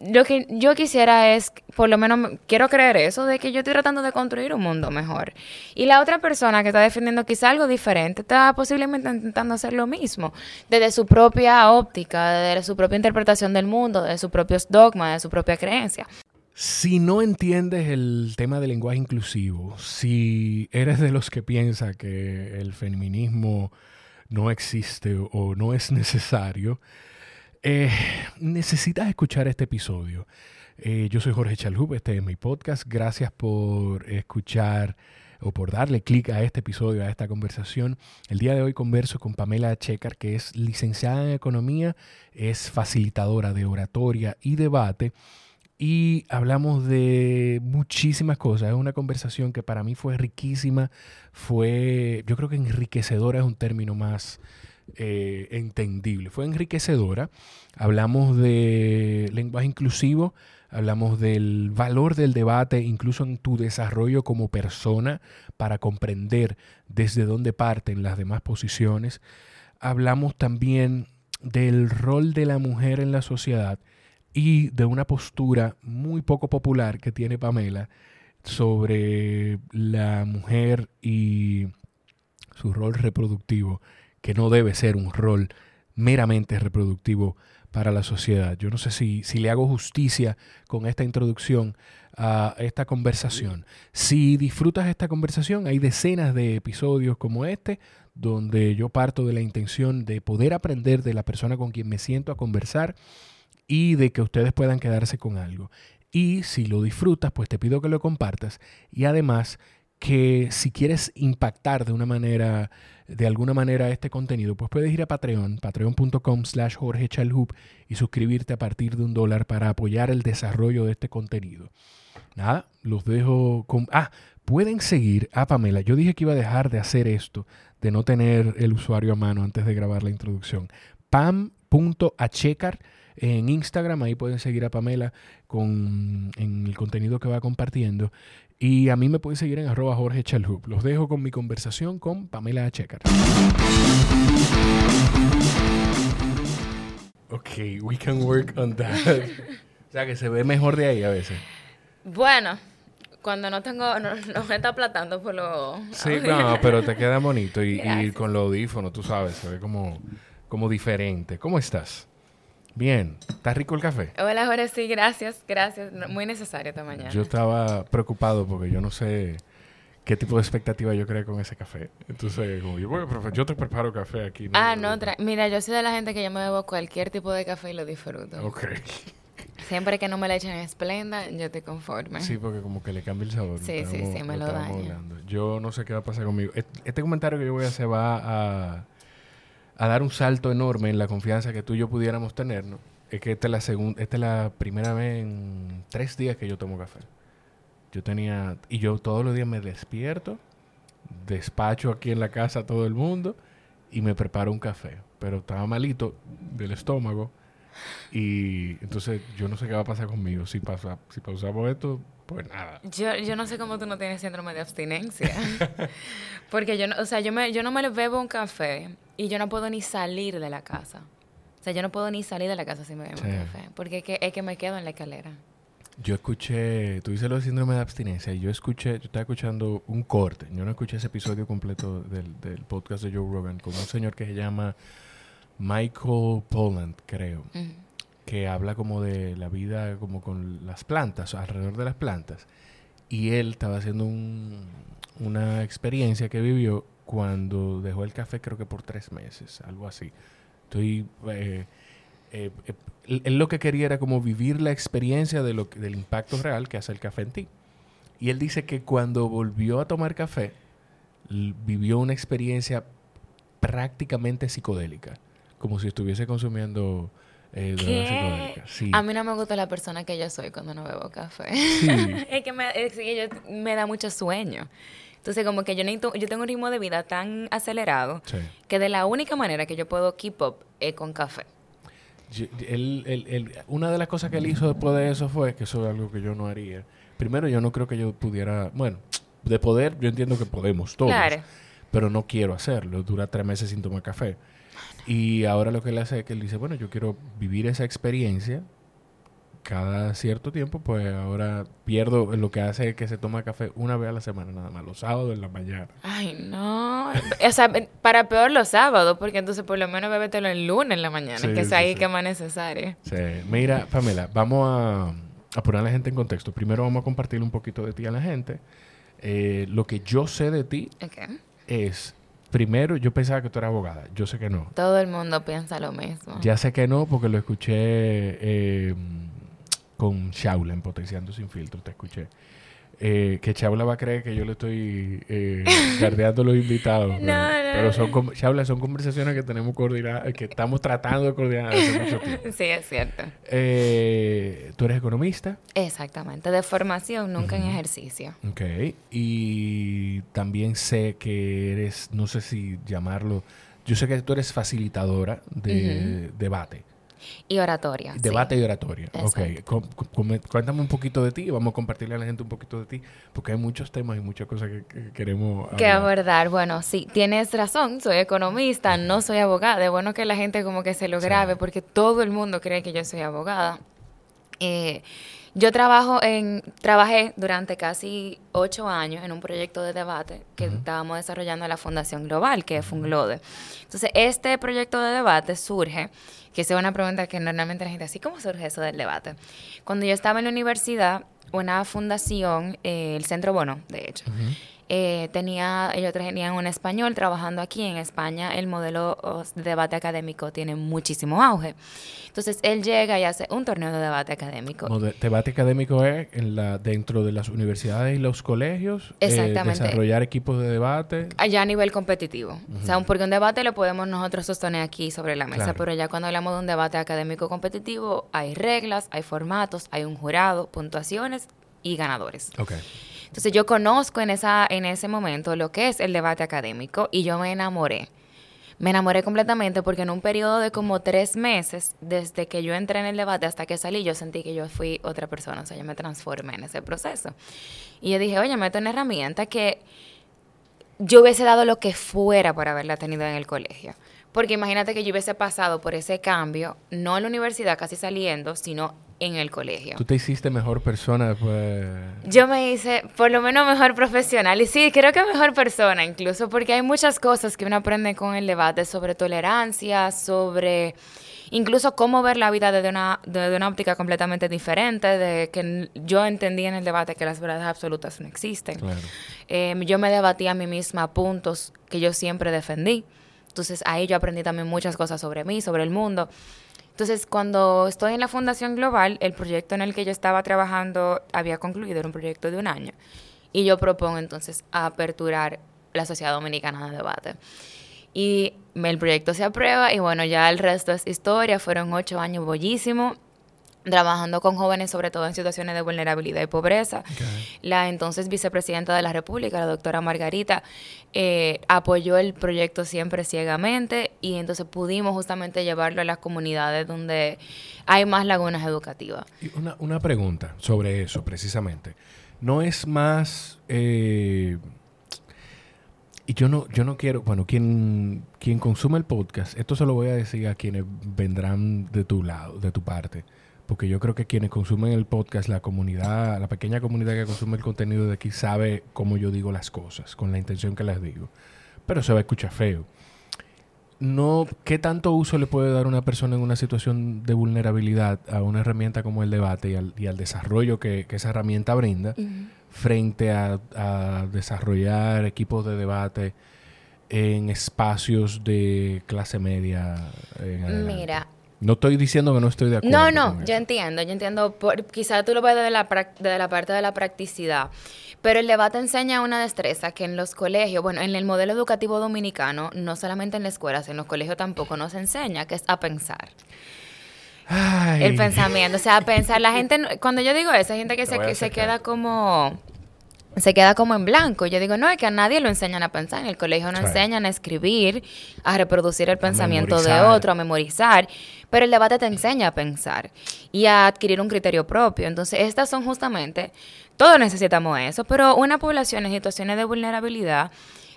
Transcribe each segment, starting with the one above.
lo que yo quisiera es, por lo menos quiero creer eso, de que yo estoy tratando de construir un mundo mejor. Y la otra persona que está defendiendo quizá algo diferente, está posiblemente intentando hacer lo mismo, desde su propia óptica, desde su propia interpretación del mundo, de sus propios dogmas, de su propia creencia. Si no entiendes el tema del lenguaje inclusivo, si eres de los que piensa que el feminismo no existe o no es necesario, eh, necesitas escuchar este episodio. Eh, yo soy Jorge Chalhub, este es mi podcast. Gracias por escuchar o por darle clic a este episodio, a esta conversación. El día de hoy converso con Pamela Checar, que es licenciada en Economía, es facilitadora de oratoria y debate. Y hablamos de muchísimas cosas. Es una conversación que para mí fue riquísima. Fue, yo creo que enriquecedora es un término más, eh, entendible. Fue enriquecedora. Hablamos de lenguaje inclusivo, hablamos del valor del debate, incluso en tu desarrollo como persona, para comprender desde dónde parten las demás posiciones. Hablamos también del rol de la mujer en la sociedad y de una postura muy poco popular que tiene Pamela sobre la mujer y su rol reproductivo que no debe ser un rol meramente reproductivo para la sociedad. Yo no sé si, si le hago justicia con esta introducción a esta conversación. Si disfrutas esta conversación, hay decenas de episodios como este donde yo parto de la intención de poder aprender de la persona con quien me siento a conversar y de que ustedes puedan quedarse con algo. Y si lo disfrutas, pues te pido que lo compartas y además que si quieres impactar de una manera, de alguna manera este contenido, pues puedes ir a Patreon, patreon.com slash Jorge y suscribirte a partir de un dólar para apoyar el desarrollo de este contenido. Nada, los dejo con... Ah, pueden seguir a Pamela. Yo dije que iba a dejar de hacer esto, de no tener el usuario a mano antes de grabar la introducción. pam.achecar en Instagram, ahí pueden seguir a Pamela con, en el contenido que va compartiendo. Y a mí me pueden seguir en arroba Jorge Chalhub. Los dejo con mi conversación con Pamela Checar. Ok, we can work on that. o sea, que se ve mejor de ahí a veces. Bueno, cuando no tengo, no, me está aplatando por lo... Sí, no, pero te queda bonito y, y, con los audífonos, tú sabes, se ve como, como diferente. ¿Cómo estás? Bien, ¿está rico el café? Hola, Jorge, sí, gracias, gracias. Muy necesario esta mañana. Yo estaba preocupado porque yo no sé qué tipo de expectativa yo creo con ese café. Entonces, como yo, bueno, yo te preparo café aquí. Ah, no, mira, yo soy de la gente que yo me bebo cualquier tipo de café y lo disfruto. Ok. Siempre que no me le echen esplenda, yo estoy conforme. Sí, porque como que le cambia el sabor. Sí, sí, sí, me lo, daña. Yo no sé qué va a pasar conmigo. Este comentario que yo voy a hacer va a a dar un salto enorme en la confianza que tú y yo pudiéramos tener, ¿no? Es que esta es la segunda, esta es la primera vez en tres días que yo tomo café. Yo tenía, y yo todos los días me despierto, despacho aquí en la casa a todo el mundo y me preparo un café. Pero estaba malito del estómago y entonces yo no sé qué va a pasar conmigo. Si, pasa, si pausamos esto, pues nada. Yo, yo no sé cómo tú no tienes síndrome de abstinencia. Porque yo no, o sea, yo, me, yo no me bebo un café y yo no puedo ni salir de la casa. O sea, yo no puedo ni salir de la casa si me bebo un café. Porque es que, es que me quedo en la escalera. Yo escuché, tú dices lo de síndrome de abstinencia, y yo escuché, yo estaba escuchando un corte, yo no escuché ese episodio completo del, del podcast de Joe Rogan con un señor que se llama Michael Polland, creo que habla como de la vida como con las plantas, alrededor de las plantas. Y él estaba haciendo una experiencia que vivió cuando dejó el café creo que por tres meses, algo así. Estoy... Eh, eh, eh, él lo que quería era como vivir la experiencia de lo, del impacto real que hace el café en ti. Y él dice que cuando volvió a tomar café, vivió una experiencia prácticamente psicodélica, como si estuviese consumiendo eh, A mí no me gusta la persona que yo soy cuando no bebo café. es que, me, da mucho sueño. Entonces, como que yo, necesito, yo tengo un ritmo de vida tan acelerado que de la única manera que yo puedo keep up es con café. una de las cosas que él hizo después de eso fue, que eso es algo que yo no haría. Primero, yo no creo que yo pudiera, bueno, de poder, yo entiendo que podemos todos, pero no quiero hacerlo. Dura tres meses sin tomar café. Y ahora lo que él hace es que él dice, bueno, yo quiero vivir esa experiencia cada cierto tiempo, pues ahora pierdo, lo que hace es que se toma café una vez a la semana nada más, los sábados en la mañana. Ay, no. o sea, para peor los sábados, porque entonces por lo menos bébetelo el lunes en la mañana, que es ahí que más necesario. Sí, mira, Pamela, vamos a, a, poner a la gente en contexto. Primero vamos a compartir un poquito de ti a la gente. Eh, lo que yo sé de ti es Primero, yo pensaba que tú eras abogada. Yo sé que no. Todo el mundo piensa lo mismo. Ya sé que no, porque lo escuché eh, con Shaula en Potenciando Sin Filtro. Te escuché. Eh, que Shaula va a creer que yo le estoy eh, guardeando los invitados. no, pero, no, pero son, Shaula, son conversaciones que tenemos coordinadas, que estamos tratando de coordinar hace mucho tiempo. Sí, es cierto. Eh, ¿Tú eres economista? Exactamente, de formación, nunca en ejercicio. Ok, y también sé que eres, no sé si llamarlo, yo sé que tú eres facilitadora de debate. Y oratoria. Debate y oratoria. Ok. cuéntame un poquito de ti y vamos a compartirle a la gente un poquito de ti, porque hay muchos temas y muchas cosas que, queremos hablar. Que abordar. Bueno, sí, tienes razón, soy economista, no soy abogada. Es bueno que la gente como que se lo grabe, porque todo el mundo cree que yo soy abogada. Eh, yo trabajo en, trabajé durante casi ocho años en un proyecto de debate que estábamos desarrollando en la Fundación Global, que es Funglode. Entonces, este proyecto de debate surge, que es una pregunta que normalmente la gente así, ¿cómo surge eso del debate? Cuando yo estaba en la universidad, una fundación, eh, el Centro Bono, de hecho, eh, tenía, ellos tenían un español trabajando aquí en España, el modelo de debate académico tiene muchísimo auge. Entonces él llega y hace un torneo de debate académico. debate académico es en la, dentro de las universidades y los colegios. Eh, Exactamente. desarrollar equipos de debate. Allá a nivel competitivo. O sea, porque un debate lo podemos nosotros sostener aquí sobre la mesa, pero ya cuando hablamos de un debate académico competitivo, hay reglas, hay formatos, hay un jurado, puntuaciones y ganadores. Okay. Entonces yo conozco en, esa, en ese momento lo que es el debate académico y yo me enamoré. Me enamoré completamente porque en un periodo de como tres meses, desde que yo entré en el debate hasta que salí, yo sentí que yo fui otra persona, o sea, yo me transformé en ese proceso. Y yo dije, oye, meto una herramienta que yo hubiese dado lo que fuera por haberla tenido en el colegio. Porque imagínate que yo hubiese pasado por ese cambio, no en la universidad casi saliendo, sino en el colegio. ¿Tú te hiciste mejor persona pues Yo me hice por lo menos mejor profesional y sí, creo que mejor persona incluso porque hay muchas cosas que uno aprende con el debate sobre tolerancia, sobre incluso cómo ver la vida desde una, desde una óptica completamente diferente, de que yo entendí en el debate que las verdades absolutas no existen. Em, yo me debatí a mí misma puntos que yo siempre defendí. Entonces ahí yo aprendí también muchas cosas sobre mí, sobre el mundo. Entonces, cuando estoy en la Fundación Global, el proyecto en el que yo estaba trabajando había concluido, era un proyecto de un año. Y yo propongo entonces aperturar la Sociedad Dominicana de Debate. Y el proyecto se aprueba y bueno, ya el resto es historia. Fueron ocho años bollísimos trabajando con jóvenes, sobre todo en situaciones de vulnerabilidad y pobreza. La entonces vicepresidenta de la República, la doctora Margarita, eh, apoyó el proyecto siempre ciegamente y entonces pudimos justamente llevarlo a las comunidades donde hay más lagunas educativas. Y una, una pregunta sobre eso, precisamente. ¿No es más... Eh, y yo no, yo no quiero, bueno, quien, quien consume el podcast, esto se lo voy a decir a quienes vendrán de tu lado, de tu parte porque yo creo que quienes consumen el podcast, la comunidad, la pequeña comunidad que consume el contenido de aquí sabe cómo yo digo las cosas, con la intención que las digo. Pero se va a escuchar feo. No, ¿Qué tanto uso le puede dar una persona en una situación de vulnerabilidad a una herramienta como el debate y al, desarrollo que, esa herramienta brinda frente a, a desarrollar equipos de debate en espacios de clase media? Mira, no estoy diciendo que no estoy de acuerdo. No, no, yo entiendo, yo entiendo. quizás tú lo ves desde la, desde la parte de la practicidad, pero el debate enseña una destreza que en los colegios, bueno, en el modelo educativo dominicano, no solamente en las escuelas, en los colegios tampoco nos enseña, que es a pensar. El pensamiento, o sea, a pensar. La gente, cuando yo digo eso, hay gente que se, que se queda como se queda como en blanco. Yo digo, no, es que a nadie lo enseñan a pensar. En el colegio no enseñan a escribir, a reproducir el pensamiento de otro, a memorizar. Pero el debate te enseña a pensar y a adquirir un criterio propio. Entonces, estas son justamente, todos necesitamos eso, pero una población en situaciones de vulnerabilidad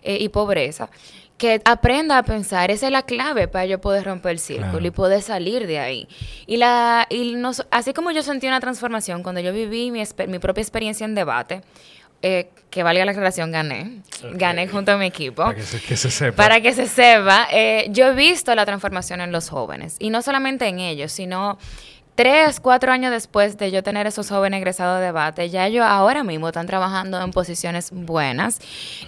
eh, y pobreza que aprenda a pensar. Esa es la clave para yo poder romper el círculo y poder salir de ahí. Y, la, y así como yo sentí una transformación cuando yo viví mi, mi propia experiencia en debate, eh, que valga la aclaración, gané. Gané junto a mi equipo. Para que se, sepa. Para que se sepa. Eh, yo he visto la transformación en los jóvenes. Y no solamente en ellos, sino tres, cuatro años después de yo tener esos jóvenes egresados de debate, ya ellos ahora mismo están trabajando en posiciones buenas,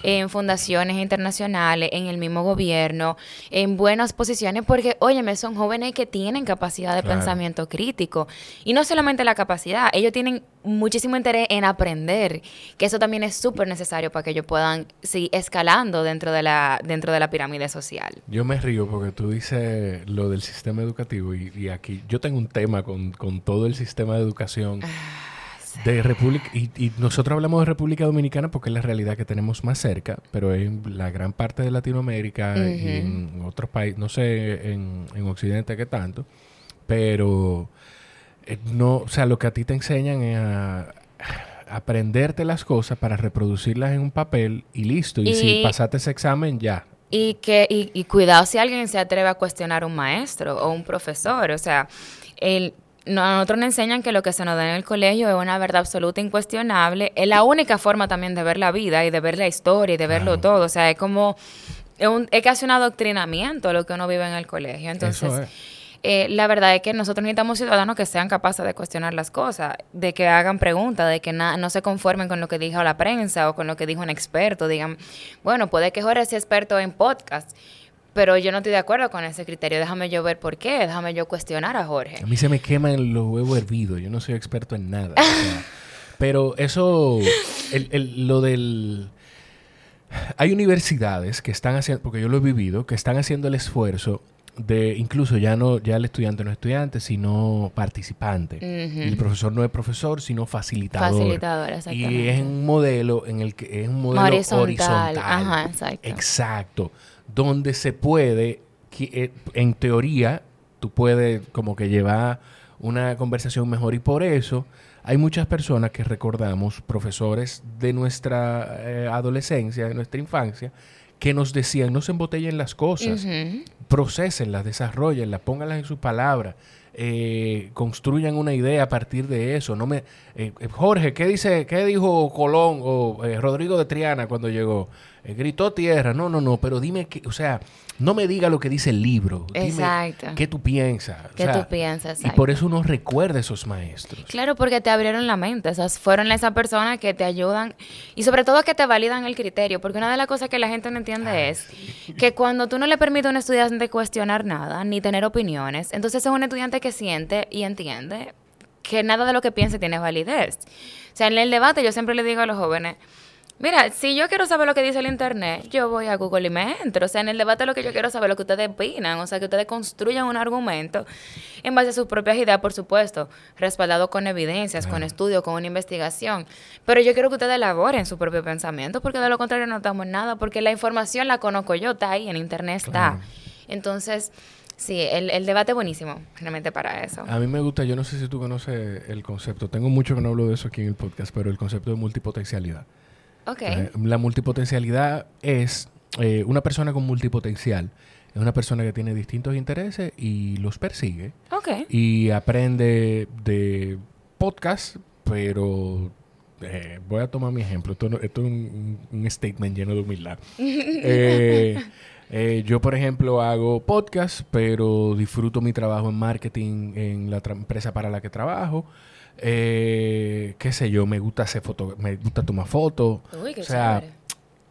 en fundaciones internacionales, en el mismo gobierno, en buenas posiciones, porque, óyeme, son jóvenes que tienen capacidad de pensamiento crítico. Y no solamente la capacidad, ellos tienen muchísimo interés en aprender, que eso también es súper necesario para que ellos puedan seguir escalando dentro de, la, dentro de la pirámide social. Yo me río porque tú dices lo del sistema educativo y, y aquí yo tengo un tema con con, todo el sistema de educación ah, de República. Y, nosotros hablamos de República Dominicana porque es la realidad que tenemos más cerca, pero en la gran parte de Latinoamérica y en otros países, no sé en, Occidente qué tanto, pero eh, no, o sea, lo que a ti te enseñan es a aprenderte las cosas para reproducirlas en un papel y listo. Y, si pasaste ese examen, ya. Y que y, y, cuidado si alguien se atreve a cuestionar a un maestro o un profesor. O sea, el, nosotros nos enseñan que lo que se nos da en el colegio es una verdad absoluta, incuestionable. Es la única forma también de ver la vida y de ver la historia y de verlo todo. O sea, es como, es, un, es casi un adoctrinamiento lo que uno vive en el colegio. Entonces, eh, la verdad es que nosotros necesitamos ciudadanos que sean capaces de cuestionar las cosas, de que hagan preguntas, de que no se conformen con lo que dijo la prensa o con lo que dijo un experto. Digan, bueno, puede que Jorge sea experto en podcast pero yo no estoy de acuerdo con ese criterio. Déjame yo ver por qué. Déjame yo cuestionar a Jorge. A mí se me queman los huevos hervidos. Yo no soy experto en nada. pero eso, lo del... Hay universidades que están haciendo, porque yo lo he vivido, que están haciendo el esfuerzo de incluso ya no ya el estudiante no es estudiante sino participante. El profesor no es profesor sino facilitador. Facilitador exactamente y es un modelo en el que es un modelo horizontal, horizontal. Ajá, exacto. exacto. Donde se puede, eh, en teoría, tú puedes como que llevar una conversación mejor y por eso hay muchas personas que recordamos, profesores de nuestra eh, adolescencia, de nuestra infancia, que nos decían, no se embotellen las cosas, uh procesenlas, desarrollenlas, pónganlas en sus palabras, eh, construyan una idea a partir de eso. No me, Jorge, ¿qué dice, qué dijo Colón o Rodrigo de Triana cuando llegó? Gritó tierra. No, no, no, pero dime que, o sea, no me diga lo que dice el libro. Exacto. ¿Qué tú piensas? ¿Qué tú piensas? Y por eso uno recuerda a esos maestros. Claro, porque te abrieron la mente. Esas fueron esas personas que te ayudan y sobre todo que te validan el criterio. Porque una de las cosas que la gente no entiende ah, es que cuando tú no le permites a un estudiante cuestionar nada ni tener opiniones, entonces es un estudiante que siente y entiende que nada de lo que piense tiene validez. O sea, en el debate yo siempre le digo a los jóvenes, Mira, si yo quiero saber lo que dice el internet, yo voy a Google y me entro. O sea, en el debate lo que yo quiero saber es lo que ustedes opinan. O sea, que ustedes construyan un argumento en base a sus propias ideas, por supuesto, respaldado con evidencias, con estudios, con una investigación. Pero yo quiero que ustedes elaboren su propio pensamiento, porque de lo contrario no estamos en nada, porque la información la conozco yo, está ahí, en internet está. Entonces, sí, el, el debate es buenísimo, realmente para eso. A mí me gusta, yo no sé si tú conoces el concepto, tengo mucho que no hablo de eso aquí en el podcast, pero el concepto de multipotencialidad. Okay. la multipotencialidad es eh, una persona con multipotencial. Es una persona que tiene distintos intereses y los persigue. Okay. Y aprende de podcast, pero eh, voy a tomar mi ejemplo. Esto, es un, statement lleno de humildad. Eh, yo, por ejemplo, hago podcast, pero disfruto mi trabajo en marketing en la empresa para la que trabajo. Eh, qué sé yo, me gusta hacer foto, me gusta tomar fotos. o sea,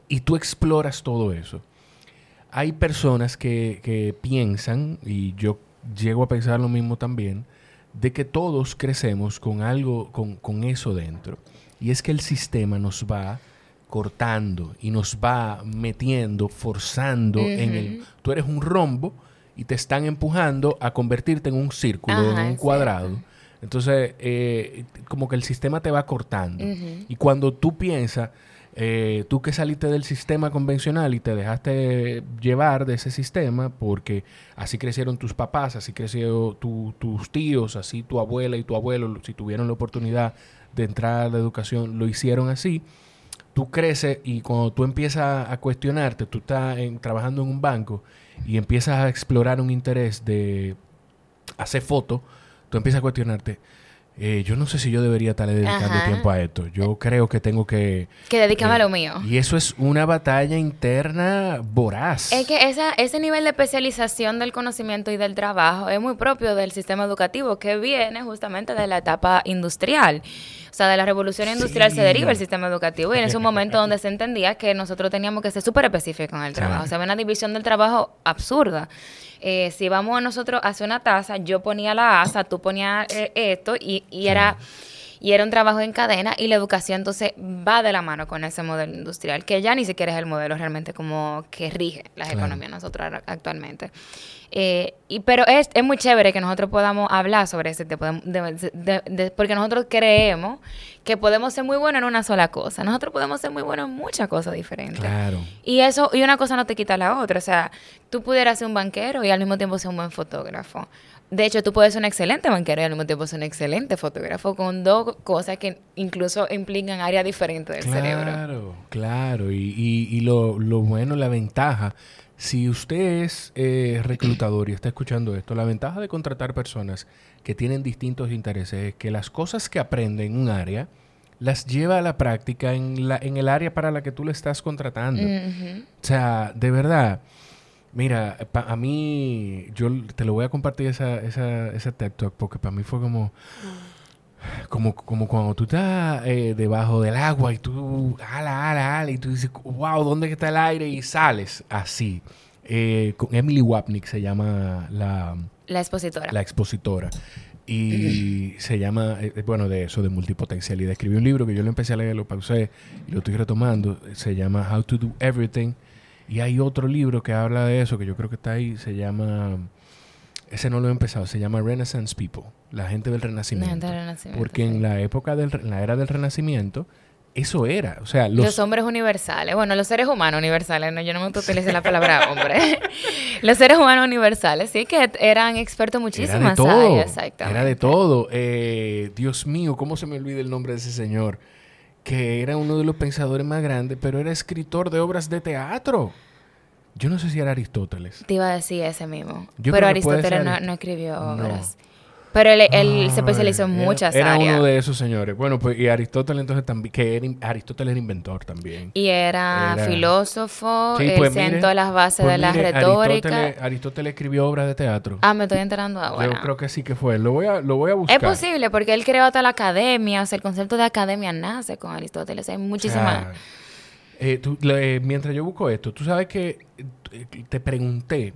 y tú exploras todo eso. Hay personas que, que piensan, y yo llego a pensar lo mismo también, de que todos crecemos con algo, con, con eso dentro. Y es que el sistema nos va cortando y nos va metiendo, forzando en el... Tú eres un rombo y te están empujando a convertirte en un círculo, en un cuadrado. Entonces, eh, como que el sistema te va cortando. Y cuando tú piensas, eh, tú que saliste del sistema convencional y te dejaste llevar de ese sistema, porque así crecieron tus papás, así crecieron tus tíos, así tu abuela y tu abuelo, si tuvieron la oportunidad de entrar a la educación, lo hicieron así, tú creces y cuando tú empiezas a cuestionarte, tú estás trabajando en un banco y empiezas a explorar un interés de hacer fotos, tú empiezas a cuestionarte eh, yo no sé si yo debería estar dedicando tiempo a esto. Yo creo que tengo que... Que dedicarme a lo mío. Y eso es una batalla interna voraz. Es que esa, ese nivel de especialización del conocimiento y del trabajo es muy propio del sistema educativo que viene justamente de la etapa industrial. O sea, de la revolución industrial se deriva el sistema educativo y en ese momento donde se entendía que nosotros teníamos que ser súper específicos en el trabajo. O sea, había una división del trabajo absurda. Eh, si vamos a nosotros a hacer una taza, yo ponía la asa, tú ponías eh, esto y, era y era un trabajo en cadena y la educación entonces va de la mano con ese modelo industrial, que ya ni siquiera es el modelo realmente como que rige las economías nosotros actualmente. Eh, y, pero es, es muy chévere que nosotros podamos hablar sobre ese tipo de, porque nosotros creemos que podemos ser muy buenos en una sola cosa. Nosotros podemos ser muy buenos en muchas cosas diferentes. Claro. Y eso, y una cosa no te quita la otra. O sea, tú pudieras ser un banquero y al mismo tiempo ser un buen fotógrafo. De hecho, tú puedes ser un excelente banquero y al mismo tiempo ser un excelente fotógrafo con dos cosas que incluso implican áreas diferentes del cerebro. Claro, claro. Y, y, y lo, lo bueno, la ventaja si usted es eh, reclutador y está escuchando esto, la ventaja de contratar personas que tienen distintos intereses es que las cosas que aprende en un área las lleva a la práctica en, la, en el área para la que tú le estás contratando. O sea, de verdad, mira, a mí, yo te lo voy a compartir esa, esa, ese TED Talk porque para mí fue como... Como, como cuando tú estás eh, debajo del agua y tú ala, ala, ala, y tú dices, wow, ¿dónde está el aire? Y sales así. Eh, con Emily Wapnick se llama la... La expositora. La expositora. Y se llama, eh, bueno, de eso, de multipotencialidad. Escribió un libro que yo lo empecé a leer, lo pausé y lo estoy retomando. Se llama How to Do Everything. Y hay otro libro que habla de eso, que yo creo que está ahí, se llama ese no lo he empezado, se llama Renaissance People, la gente del Renacimiento. porque en la época del la era del Renacimiento, eso era, o sea, los, hombres universales, bueno, los seres humanos universales, no, yo no me utilizo la palabra hombre. los seres humanos universales, sí, que eran expertos muchísimas era de todo, Era de todo. Eh, Dios mío, ¿cómo se me olvida el nombre de ese señor? Que era uno de los pensadores más grandes, pero era escritor de obras de teatro. Yo no sé si era Aristóteles. Te iba a decir ese mismo. pero Aristóteles no, escribió obras. Pero él, se ah, especializó en muchas áreas. Era uno de esos señores. Bueno, pues y Aristóteles entonces también, que era, Aristóteles era inventor también. Y era, filósofo, sí, pues sentó las bases pues de la retórica. Aristóteles, escribió obras de teatro. Ah, me estoy enterando ahora. Yo creo que sí que fue. Lo voy a, lo voy a buscar. Es posible, porque él creó toda la academia. O sea, el concepto de academia nace con Aristóteles. Hay muchísimas... Eh, eh, mientras yo busco esto, tú sabes que eh, te pregunté,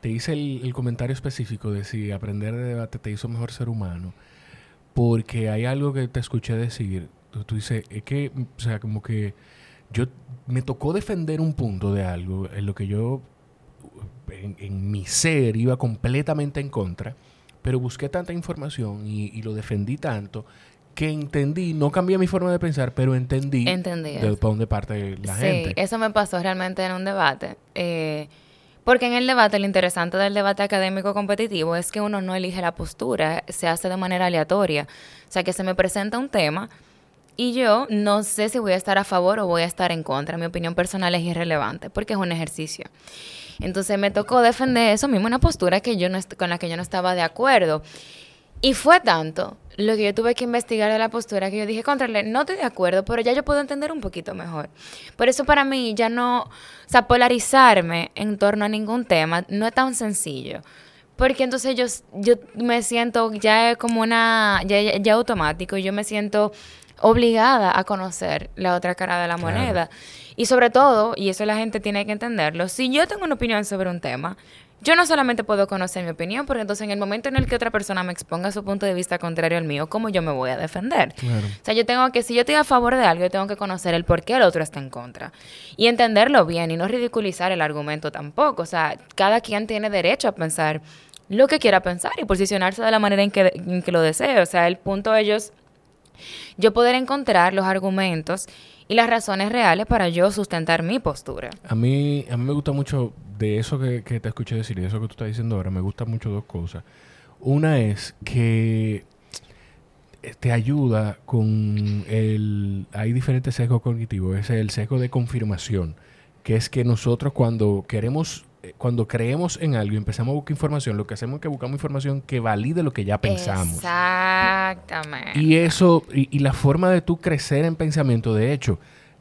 te hice el, comentario específico de si aprender de debate te hizo mejor ser humano, porque hay algo que te escuché decir. Tú, dices, es que, o sea, como que yo me tocó defender un punto de algo en lo que yo, en, mi ser, iba completamente en contra, pero busqué tanta información y, y lo defendí tanto que entendí, no cambié mi forma de pensar, pero entendí, entendí de dónde parte la gente. Sí, eso me pasó realmente en un debate. Eh, porque en el debate, lo interesante del debate académico competitivo es que uno no elige la postura, se hace de manera aleatoria. O sea, que se me presenta un tema y yo no sé si voy a estar a favor o voy a estar en contra. Mi opinión personal es irrelevante porque es un ejercicio. Entonces me tocó defender eso mismo, una postura que yo con la que yo no estaba de acuerdo. Y fue tanto lo que yo tuve que investigar de la postura que yo dije, contrale, no estoy de acuerdo, pero ya yo puedo entender un poquito mejor. Por eso para mí ya no, o sea, polarizarme en torno a ningún tema no es tan sencillo. Porque entonces yo, yo me siento ya como una, ya, ya, automático, yo me siento obligada a conocer la otra cara de la moneda. Y sobre todo, y eso la gente tiene que entenderlo, si yo tengo una opinión sobre un tema, yo no solamente puedo conocer mi opinión, porque entonces en el momento en el que otra persona me exponga su punto de vista contrario al mío, ¿cómo yo me voy a defender? O sea, yo tengo que, si yo estoy a favor de algo, yo tengo que conocer el por qué el otro está en contra. Y entenderlo bien y no ridiculizar el argumento tampoco. O sea, cada quien tiene derecho a pensar lo que quiera pensar y posicionarse de la manera en que, en que lo desee. O sea, el punto de ellos, yo poder encontrar los argumentos y las razones reales para yo sustentar mi postura. A mí, a mí me gusta mucho de eso que, te escuché decir y de eso que tú estás diciendo ahora, me gustan mucho dos cosas. Una es que eh, te ayuda con el... Hay diferentes sesgos cognitivos. Es el sesgo de confirmación, que es que nosotros cuando queremos cuando creemos en algo y empezamos a buscar información, lo que hacemos es que buscamos información que valide lo que ya pensamos. Exactamente. Y eso, y, y la forma de tú crecer en pensamiento, de hecho,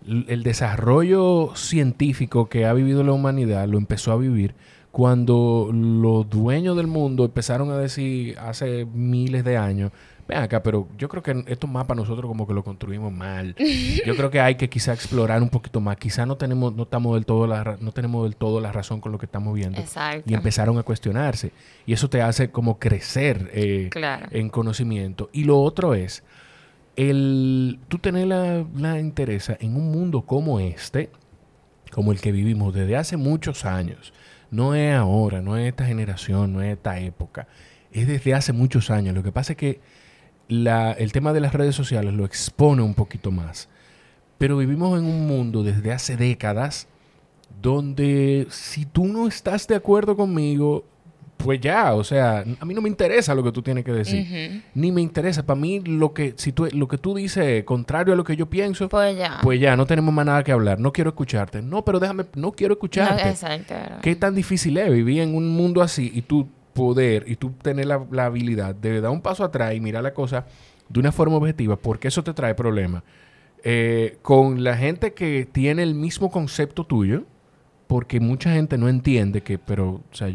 el desarrollo científico que ha vivido la humanidad lo empezó a vivir cuando los dueños del mundo empezaron a decir hace miles de años, ven acá, pero yo creo que estos mapas nosotros como que lo construimos mal. Yo creo que hay que quizá explorar un poquito más. Quizá no tenemos, no estamos del todo la, no tenemos del todo la razón con lo que estamos viendo. Exacto. Y empezaron a cuestionarse. Y eso te hace como crecer eh, Claro. en conocimiento. Y lo otro es, el, tú tener la, la interés en un mundo como este, como el que vivimos desde hace muchos años. No es ahora, no es esta generación, no es esta época. Es desde hace muchos años. Lo que pasa es que la- el tema de las redes sociales lo expone un poquito más. Pero vivimos en un mundo desde hace décadas donde si tú no estás de acuerdo conmigo, pues ya, o sea, a mí no me interesa lo que tú tienes que decir. Ni me interesa. Para mí, lo que, si tú, lo que tú dices, contrario a lo que yo pienso, Pues ya. pues ya, no tenemos más nada que hablar. No quiero escucharte. No, pero déjame, no quiero No, escucharte. exacto. ¿Qué tan difícil es vivir en un mundo así y tú poder y tú tener la, la habilidad de dar un paso atrás y mirar la cosa de una forma objetiva? Porque eso te trae problemas. Eh, con la gente que tiene el mismo concepto tuyo, porque mucha gente no entiende que, pero, o sea,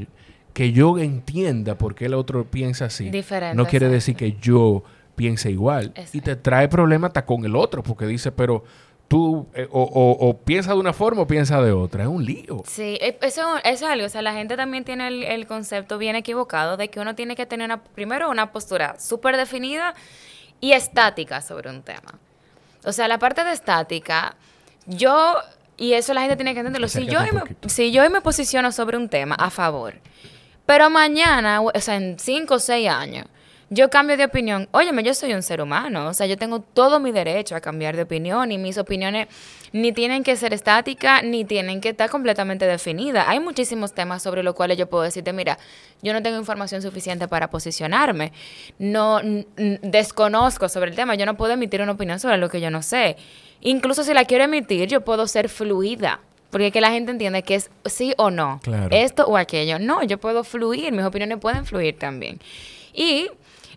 que yo entienda por qué el otro piensa así. Diferente, no quiere exacto. decir que yo piense igual. Y te trae problemas hasta con el otro, porque dice, pero tú eh, o, o- o piensa de una forma o piensa de otra. Es un lío. Sí, eh, eso, eso es algo. O sea, la gente también tiene el, el concepto bien equivocado de que uno tiene que tener una, primero una postura súper definida y estática sobre un tema. O sea, la parte de estática, yo, y eso la gente tiene que entenderlo, si yo, hoy me, si yo hoy me posiciono sobre un tema a favor, pero mañana, o sea, en cinco o seis años, yo cambio de opinión. Óyeme, yo soy un ser humano. O sea, yo tengo todo mi derecho a cambiar de opinión y mis opiniones ni tienen que ser estáticas ni tienen que estar completamente definidas. Hay muchísimos temas sobre los cuales yo puedo decirte, mira, yo no tengo información suficiente para posicionarme. No desconozco sobre el tema. Yo no puedo emitir una opinión sobre lo que yo no sé. Incluso si la quiero emitir, yo puedo ser fluida. Porque es que la gente entiende que es sí o no. Claro. Esto o aquello. No, yo puedo fluir. Mis opiniones pueden fluir también. Y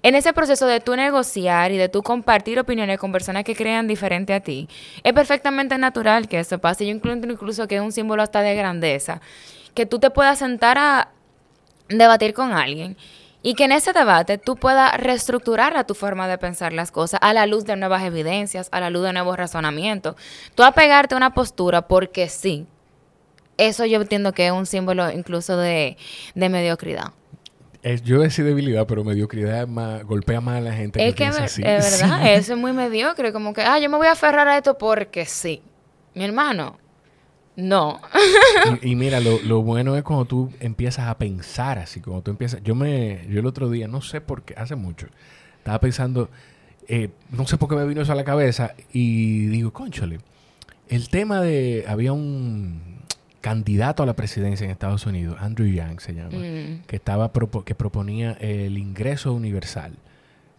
en ese proceso de tú negociar y de tú compartir opiniones con personas que crean diferente a ti, es perfectamente natural que eso pase. Yo encuentro incluso que es un símbolo hasta de grandeza. Que tú te puedas sentar a debatir con alguien y que en ese debate tú puedas reestructurar a tu forma de pensar las cosas a la luz de nuevas evidencias, a la luz de nuevos razonamientos. Tú apegarte a una postura porque sí. Eso yo entiendo que es un símbolo incluso de, de mediocridad. Es- yo decía debilidad, pero mediocridad es más, golpea más a la gente Es que que así. es verdad, Sí. eso es muy mediocre, como que, ah, yo me voy a aferrar a esto porque sí. Mi hermano, no. Y, y mira, lo, lo bueno es cuando tú empiezas a pensar así, cuando tú empiezas... Yo me... Yo el otro día, no sé por qué, hace mucho, estaba pensando, eh, no sé por qué me vino eso a la cabeza y digo, conchole, el tema de... Había un candidato a la presidencia en Estados Unidos, Andrew Yang se llama, Mm. que estaba propo- que proponía el ingreso universal,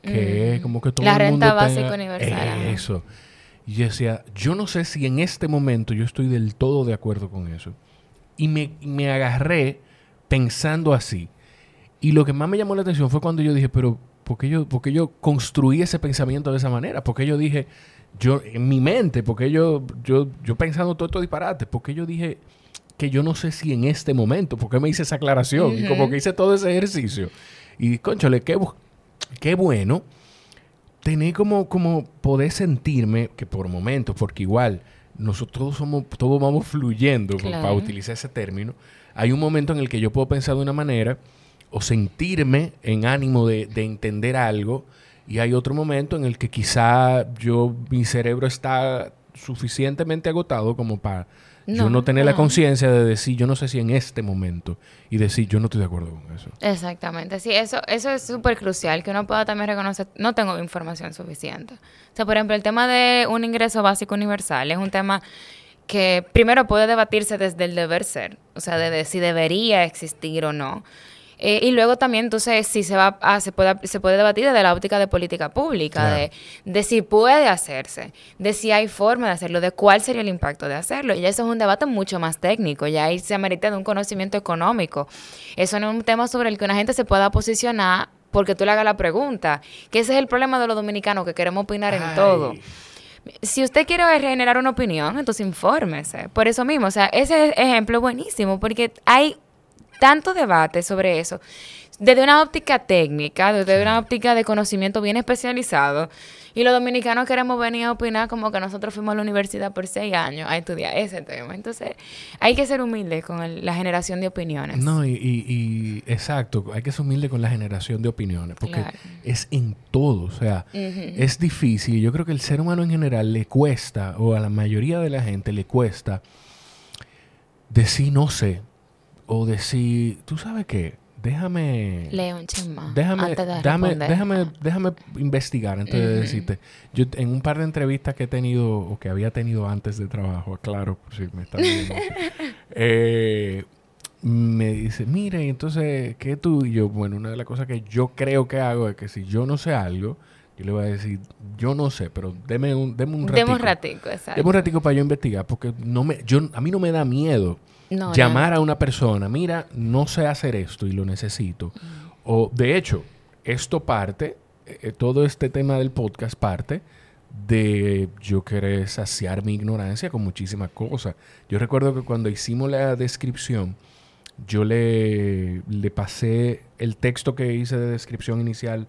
que Mm. es como que todo La el mundo renta básica universal. Eso. Y yo decía, yo no sé si en este momento yo estoy del todo de acuerdo con eso. Y me, me agarré pensando así. Y lo que más me llamó la atención fue cuando yo dije, pero ¿por qué yo, por qué yo construí ese pensamiento de esa manera? Porque yo dije, yo en mi mente, porque yo, yo, yo pensando todo esto disparate, porque yo dije que yo no sé si en este momento, porque me hice esa aclaración y como que hice todo ese ejercicio. Y, conchale, qué, qué bueno tener como, como poder sentirme que por momentos, porque igual nosotros todos somos, todos vamos fluyendo, Claro. para utilizar ese término, hay un momento en el que yo puedo pensar de una manera o sentirme en ánimo de, de entender algo y hay otro momento en el que quizá yo, mi cerebro está suficientemente agotado como para yo No, no tener la conciencia de decir, yo no sé si en este momento, y decir, yo no estoy de acuerdo con eso. Exactamente, sí, eso, eso es súper crucial, que uno pueda también reconocer, no tengo información suficiente. O sea, por ejemplo, el tema de un ingreso básico universal es un tema que primero puede debatirse desde el deber ser, o sea, desde si debería existir o no. Eh, y luego también, entonces, si se va a, se puede, se puede debatir desde la óptica de política pública, de, de, si puede hacerse, de si hay forma de hacerlo, de cuál sería el impacto de hacerlo. Y eso es un debate mucho más técnico, ya ahí se amerita de un conocimiento económico. Eso no es un tema sobre el que una gente se pueda posicionar porque tú le hagas la pregunta, que ese es el problema de los dominicanos, que queremos opinar en todo. Si usted quiere generar una opinión, entonces infórmese. Por eso mismo, o sea, ese ejemplo es buenísimo, porque hay tanto debate sobre eso, desde una óptica técnica, desde una óptica de conocimiento bien especializado, y los dominicanos queremos venir a opinar como que nosotros fuimos a la universidad por seis años a estudiar ese tema. Entonces, hay que ser humilde con la generación de opiniones. No, y, exacto, hay que ser humilde con la generación de opiniones, porque es en todo, o sea, es difícil. Yo creo que el ser humano en general le cuesta, o a la mayoría de la gente le cuesta, decir no sé, o decir, ¿tú sabes qué? déjame. León Déjame, déjame, déjame, déjame investigar antes de decirte. Yo en un par de entrevistas que he tenido o que había tenido antes de trabajo, claro, por si me están viendo, eh, me dice, mire, entonces, ¿qué tú? Y yo, bueno, una de las cosas que yo creo que hago es que si yo no sé algo, yo le voy a decir, yo no sé, pero deme un, deme un ratico. Deme un ratico, exacto. Deme un ratico para yo investigar, porque no me, yo, a mí no me da miedo llamar a una persona, mira, no sé hacer esto y lo necesito. Mm. O de hecho, esto parte, eh, todo este tema del podcast parte de yo querer saciar mi ignorancia con muchísimas cosas. Yo recuerdo que cuando hicimos la descripción, yo le, le pasé el texto que hice de descripción inicial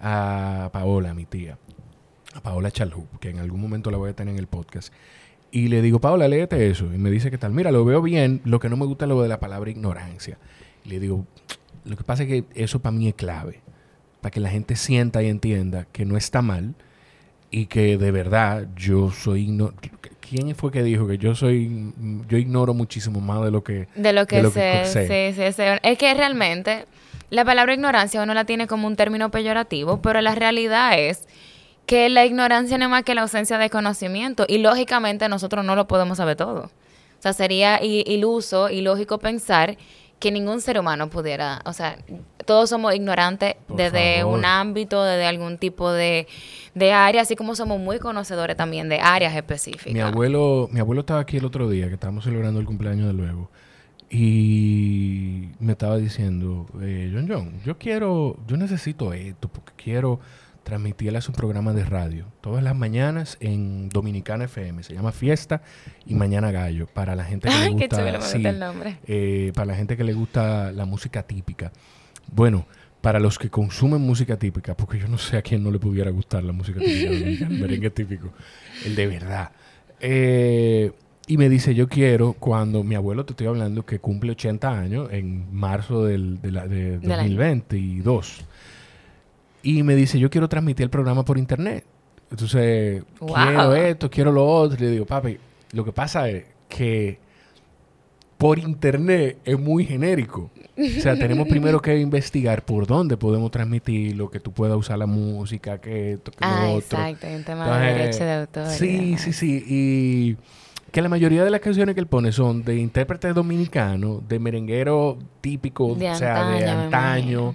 a Paola, mi tía, a Paola Chalhub, que en algún momento la voy a tener en el podcast. Y le digo, Paola, léete eso. Y me dice que tal. Mira, lo veo bien. Lo que no me gusta es lo de la palabra ignorancia. Y le digo, lo que pasa es que eso para mí es clave. Para que la gente sienta y entienda que no está mal y que de verdad yo soy ¿Quién fue que dijo que yo soy yo ignoro muchísimo más de lo que de lo que, sé, Sí, sí, sí. Es que realmente la palabra ignorancia uno la tiene como un término peyorativo, pero la realidad es que la ignorancia no es más que la ausencia de conocimiento y lógicamente nosotros no lo podemos saber todo. O sea, sería iluso y lógico pensar que ningún ser humano pudiera, o sea, todos somos ignorantes desde un ámbito, desde algún tipo de, de, área, así como somos muy conocedores también de áreas específicas. Mi abuelo, mi abuelo estaba aquí el otro día, que estábamos celebrando el cumpleaños de luego, y me estaba diciendo, eh, John John, yo quiero, yo necesito esto, porque quiero transmitirle a su programa de radio todas las mañanas en Dominicana FM. Se llama Fiesta y Mañana Gallo. Para la gente que le gusta. el nombre. Eh, para la gente que le gusta la música típica. Bueno, para los que consumen música típica, porque yo no sé a quién no le pudiera gustar la música típica el merengue típico, el de verdad. Eh, y me dice, yo quiero, cuando mi abuelo, te estoy hablando, que cumple 80 años, en marzo del, de, la, de 2022. Y me dice, yo quiero transmitir el programa por internet. Entonces, quiero esto, quiero lo otro. Y le digo, papi, lo que pasa es que por internet es muy genérico. O sea, tenemos primero que investigar por dónde podemos transmitir lo que tú puedas usar la música, que esto, que ah, lo otro. Exacto, en tema de derecho de autor. Sí, sí, sí. Y que la mayoría de las canciones que él pone son de intérpretes dominicanos, de merenguero típico, o sea, de antaño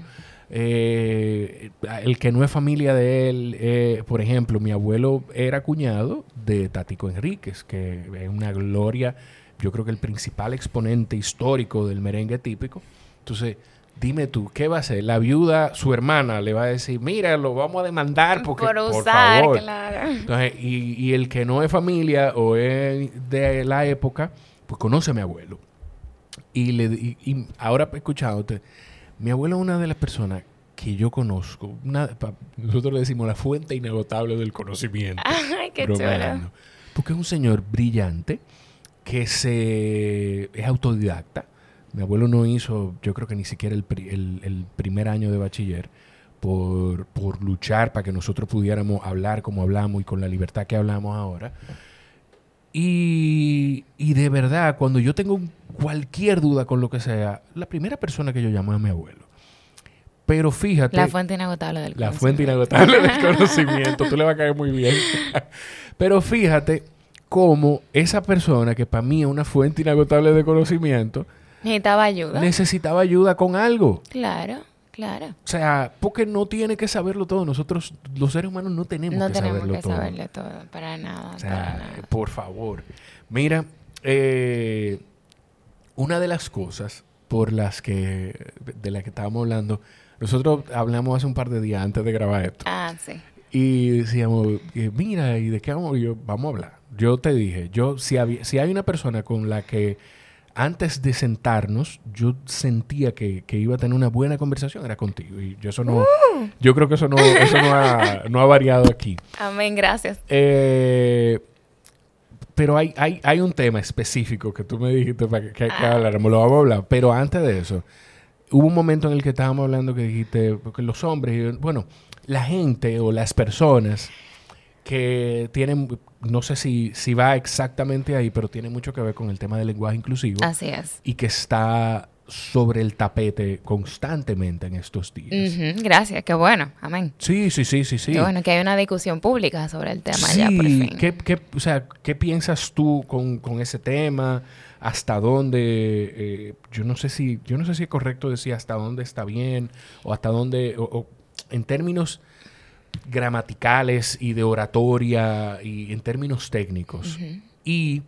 eh, el que no es familia de él, eh, por ejemplo, mi abuelo era cuñado de Tático Enríquez, que es una gloria, yo creo que el principal exponente histórico del merengue típico. Entonces, dime tú, ¿qué va a hacer? La viuda, su hermana, le va a decir, mira, lo vamos a demandar porque, por, usar, favor. Claro. Entonces, y, el que no es familia o es de la época, pues conoce a mi abuelo. Y, le, y, ahora escuchándote, mi abuelo es una de las personas que yo conozco. nosotros le decimos la fuente inagotable del conocimiento. Ay, qué chulo. Porque es un señor brillante que se es autodidacta. Mi abuelo no hizo, yo creo que ni siquiera el, el, primer año de bachiller por, por, luchar para que nosotros pudiéramos hablar como hablamos y con la libertad que hablamos ahora. Y, y de verdad, cuando yo tengo cualquier duda con lo que sea, la primera persona que yo llamo es a mi abuelo. Pero fíjate. La fuente inagotable del conocimiento. La fuente inagotable del conocimiento. Tú le vas a caer muy bien. Pero fíjate cómo esa persona, que para mí es una fuente inagotable de conocimiento, Necesitaba ayuda. necesitaba ayuda con algo. Claro, claro. O sea, porque no tiene que saberlo todo. Nosotros, los seres humanos, no tenemos No que tenemos saberlo que todo. saberlo todo, para nada, O para nada. por favor. Mira, eh, una de las cosas por las que, de las que estábamos hablando, nosotros hablamos hace un par de días antes de grabar esto. Ah, sí. Y decíamos, mira, ¿y de qué vamos? Y yo, vamos a hablar. Yo te dije, yo, si, había- si hay una persona con la que antes de sentarnos, yo sentía que, que iba a tener una buena conversación, era contigo. Y yo eso no, yo creo que eso no, eso no ha, no ha variado aquí. Amén, gracias. Eh, pero hay, hay, hay un tema específico que tú me dijiste para que, que, Ah. habláramos, lo vamos a hablar. Pero antes de eso, hubo un momento en el que estábamos hablando que dijiste, porque los hombres, bueno, la gente o las personas que tienen, no sé si, si va exactamente ahí, pero tiene mucho que ver con el tema del lenguaje inclusivo Así es. y que está sobre el tapete constantemente en estos días. Gracias, qué bueno. Amén. Sí, sí, sí, sí, sí. Qué bueno que hay una discusión pública sobre el tema ya por Sí, fin. ¿qué, qué- o sea, ¿qué piensas tú con, con ese tema? ¿Hasta dónde? eh, yo no sé si, yo no sé si es correcto decir hasta dónde está bien o hasta dónde, o- o en términos gramaticales y de oratoria y en términos técnicos. Y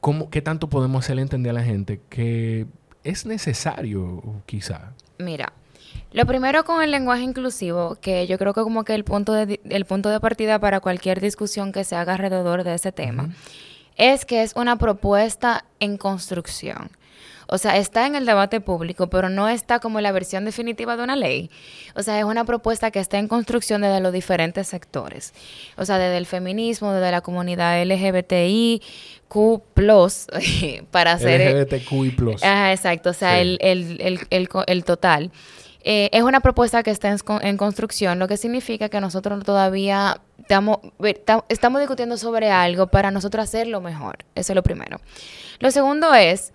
cómo, qué tanto podemos hacerle entender a la gente que es necesario, quizá. Mira, lo primero con el lenguaje inclusivo, que yo creo que como que el punto de, el punto de partida para cualquier discusión que se haga alrededor de ese tema, es que es una propuesta en construcción. O sea, está en el debate público, pero no está como la versión definitiva de una ley. O sea, es una propuesta que está en construcción desde los diferentes sectores. O sea, desde el feminismo, desde la comunidad LGBTI, Q+, para hacer... LGBTQI+. Ajá, exacto. O sea, Sí. el, el, el, el, total. Eh, es una propuesta que está en, en construcción, lo que significa que nosotros todavía estamos, estamos discutiendo sobre algo para nosotros hacerlo mejor. Eso es lo primero. Lo segundo es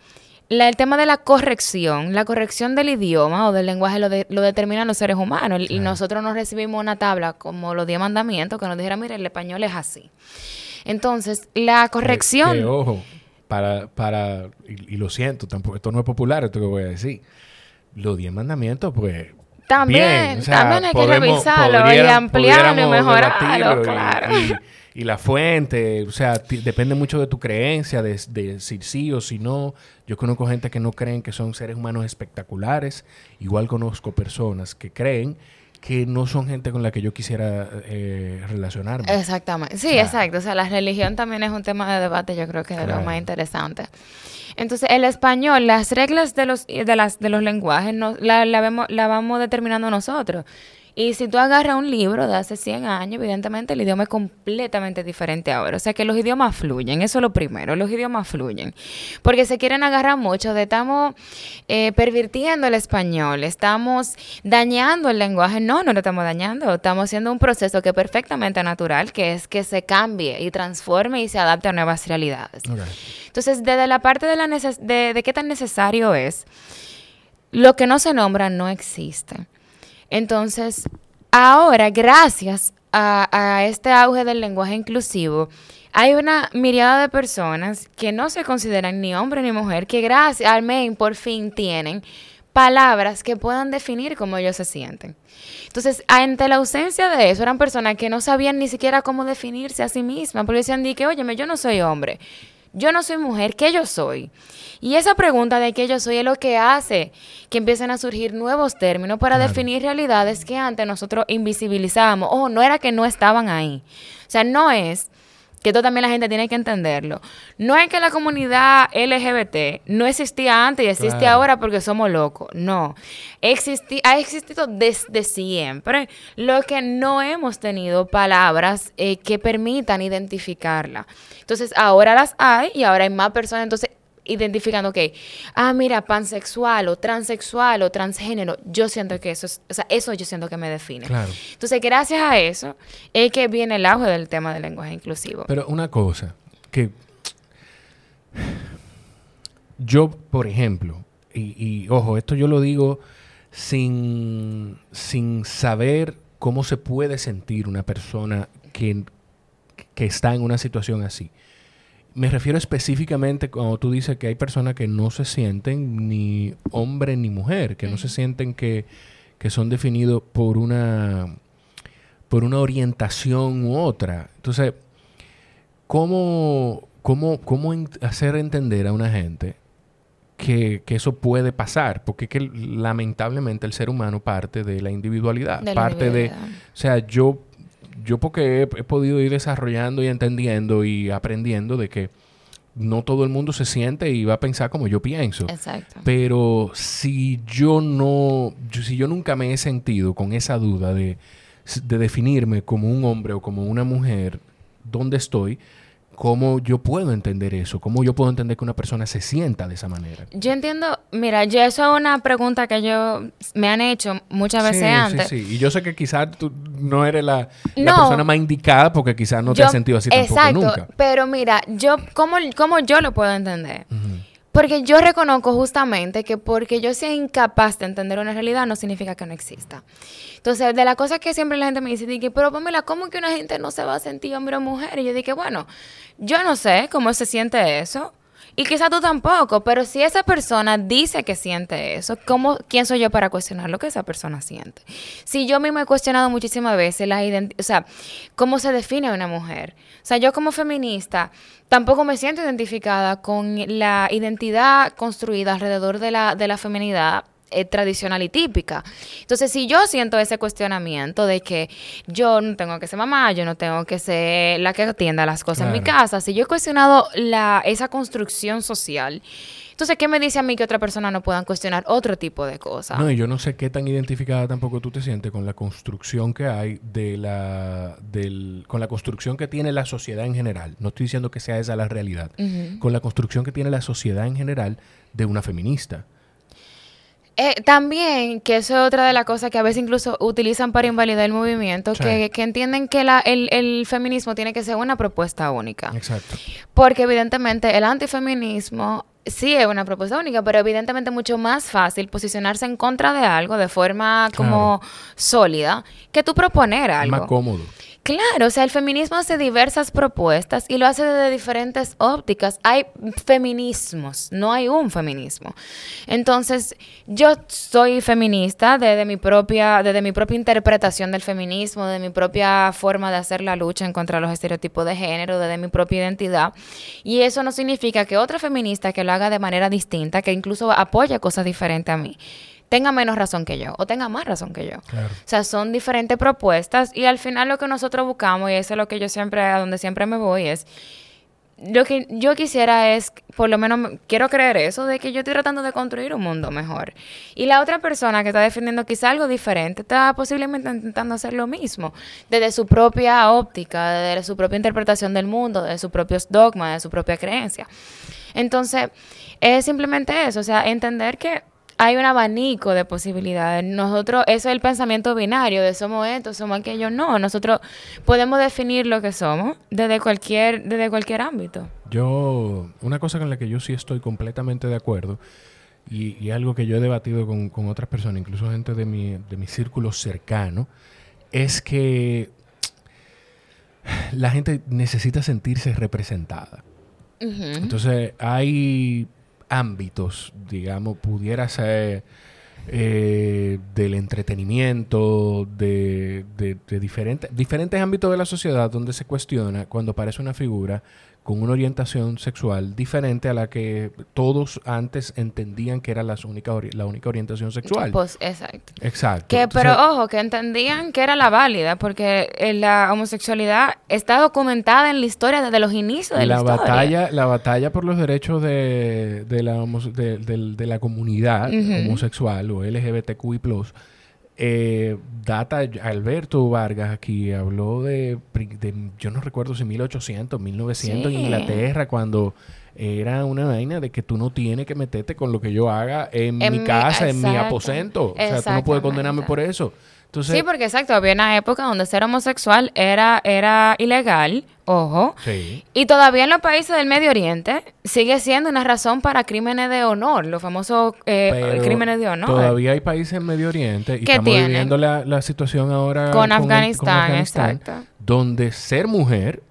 la- el tema de la corrección. La corrección del idioma o del lenguaje lo, de- lo determinan los seres humanos. Y nosotros no recibimos una tabla como los diez mandamientos que nos dijera, mire, el español es así. Entonces, la corrección... Que, que, ojo, para, para y, y lo siento, tampoco, esto no es popular, esto que voy a decir. Los diez mandamientos, pues. También, bien, o sea, también hay que revisarlo y ampliarlo y mejorarlo, claro. Y, y la fuente, o sea, depende mucho de tu creencia, de, de decir sí o si no. Yo conozco gente que no creen que son seres humanos espectaculares. Igual conozco personas que creen que no son gente con la que yo quisiera eh, relacionarme. Exactamente. Sí, Claro. exacto. O sea, la religión también es un tema de debate, yo creo que es de Claro. lo más interesante. Entonces, el español, las reglas de los, de las, de los lenguajes, no, la, la, vemos, la vamos determinando nosotros. Y si tú agarras un libro de hace 100 años, evidentemente el idioma es completamente diferente ahora. O sea que los idiomas fluyen, eso es lo primero, los idiomas fluyen. Porque se quieren agarrar mucho de estamos eh, pervirtiendo el español, estamos dañando el lenguaje. No, no lo estamos dañando, estamos haciendo un proceso que es perfectamente natural, que es que se cambie y transforme y se adapte a nuevas realidades. Entonces, desde la parte de, la neces- de, de qué tan necesario es, lo que no se nombra no existe. Entonces, ahora, gracias a, este auge del lenguaje inclusivo, hay una mirada de personas que no se consideran ni hombre ni mujer, que gracias al MEN por fin tienen palabras que puedan definir cómo ellos se sienten. Entonces, ante la ausencia de eso, eran personas que no sabían ni siquiera cómo definirse a sí mismas, porque decían, que, óyeme, yo no soy hombre, yo no soy mujer, ¿qué yo soy? Y esa pregunta de qué yo soy es lo que hace que empiecen a surgir nuevos términos para Claro. definir realidades que antes nosotros invisibilizábamos. Oh, no era que no estaban ahí. O sea, no es que esto también la gente tiene que entenderlo. No es que la comunidad LGBT no existía antes y existe Claro. ahora porque somos locos. No. Existi ha existido desde siempre. Lo que no hemos tenido palabras eh, que permitan identificarla. Entonces, ahora las hay y ahora hay más personas. Entonces, identificando, ok, ah, mira, pansexual o transexual o transgénero, yo siento que eso es, o sea, eso yo siento que me define. Claro. Entonces, gracias a eso es que viene el auge del tema del lenguaje inclusivo. Pero una cosa, que yo, por ejemplo, y, y, ojo, esto yo lo digo sin, sin saber cómo se puede sentir una persona que, que está en una situación así. Me refiero específicamente cuando tú dices que hay personas que no se sienten ni hombre ni mujer, que no se sienten que, que son definidos por una, por una orientación u otra. Entonces, ¿cómo, cómo, cómo hacer entender a una gente que, eso puede pasar? Porque que lamentablemente el ser humano parte de la individualidad, parte de... O sea, yo yo porque he, podido ir desarrollando y entendiendo y aprendiendo de que no todo el mundo se siente y va a pensar como yo pienso. Exacto. Pero si yo no, si yo nunca me he sentido con esa duda de, de definirme como un hombre o como una mujer, ¿dónde estoy? ¿Cómo yo puedo entender eso? ¿Cómo yo puedo entender que una persona se sienta de esa manera? Yo entiendo, mira, yo eso es una pregunta que yo me han hecho muchas veces antes. Sí, sí, y yo sé que quizás tú no eres la, persona más indicada porque quizás no te has sentido así tampoco exacto, nunca. Pero mira, yo, ¿cómo, cómo yo lo puedo entender? Porque yo reconozco justamente que porque yo sea incapaz de entender una realidad no significa que no exista. Entonces, de la cosa que siempre la gente me dice, dije, pero Pamela, ¿cómo que una gente no se va a sentir hombre o mujer? Y yo dije, bueno, yo no sé cómo se siente eso. Y quizá tú tampoco, pero si esa persona dice que siente eso, ¿cómo, ¿quién soy yo para cuestionar lo que esa persona siente? Si yo misma he cuestionado muchísimas veces la o sea, cómo se define una mujer. O sea, yo como feminista tampoco me siento identificada con la identidad construida alrededor de la, de la feminidad eh, tradicional y típica. Entonces, si yo siento ese cuestionamiento de que yo no tengo que ser mamá, yo no tengo que ser la que atienda las cosas en mi casa, si yo he cuestionado la, esa construcción social, entonces, ¿qué me dice a mí que otra persona no puedan cuestionar otro tipo de cosas? No, y yo no sé qué tan identificada tampoco tú te sientes con la construcción que hay de la, del, con la construcción que tiene la sociedad en general. No estoy diciendo que sea esa la realidad. Con la construcción que tiene la sociedad en general de una feminista. Eh, también, que eso es otra de las cosas que a veces incluso utilizan para invalidar el movimiento, que, entienden que la, el, el, feminismo tiene que ser una propuesta única. Exacto. Porque evidentemente el antifeminismo sí es una propuesta única, pero evidentemente mucho más fácil posicionarse en contra de algo de forma como sólida que tú proponer algo. Más cómodo. Claro, o sea, el feminismo hace diversas propuestas y lo hace desde diferentes ópticas. Hay feminismos, no hay un feminismo. Entonces, yo soy feminista desde mi propia, desde mi propia interpretación del feminismo, de mi propia forma de hacer la lucha en contra de los estereotipos de género, desde mi propia identidad. Y eso no significa que otra feminista que lo haga de manera distinta, que incluso apoya cosas diferentes a mí, tenga menos razón que yo o tenga más razón que yo. O sea, son diferentes propuestas y al final lo que nosotros buscamos, y eso es lo que yo siempre, a donde siempre me voy, es lo que yo quisiera es, por lo menos quiero creer eso, de que yo estoy tratando de construir un mundo mejor. Y la otra persona que está defendiendo quizá algo diferente, está posiblemente intentando hacer lo mismo, desde su propia óptica, desde su propia interpretación del mundo, de sus propios dogmas, de su propia creencia. Entonces, es simplemente eso, o sea, entender que hay un abanico de posibilidades. Nosotros, eso es el pensamiento binario de somos esto, somos aquello. No, nosotros podemos definir lo que somos desde cualquier, desde cualquier ámbito. Yo, una cosa con la que yo sí estoy completamente de acuerdo y, algo que yo he debatido con, otras personas, incluso gente de mi, de mi círculo cercano, es que la gente necesita sentirse representada. Entonces, hay ámbitos, digamos, pudiera ser eh, del entretenimiento, de, de, diferentes ámbitos de la sociedad donde se cuestiona cuando aparece una figura con una orientación sexual diferente a la que todos antes entendían que era la única, la única orientación sexual. Pues, exacto. Exacto. Que, pero ojo, que entendían que era la válida, porque eh, la homosexualidad está documentada en la historia desde los inicios de la, la batalla La batalla por los derechos de, de, la, de, la comunidad homosexual o LGBTQI+, eh, data Alberto Vargas aquí habló de, yo no recuerdo si 1800, 1900 en Inglaterra cuando era una vaina de que tú no tienes que meterte con lo que yo haga en, mi casa, en mi aposento. O sea, tú no puedes condenarme por eso. Sí, porque exacto, había una época donde ser homosexual era, era ilegal, ojo. Sí. Y todavía en los países del Medio Oriente sigue siendo una razón para crímenes de honor, los famosos eh, crímenes de honor. Todavía hay países en Medio Oriente y estamos viviendo la, situación ahora con, Afganistán, exacto. donde ser mujer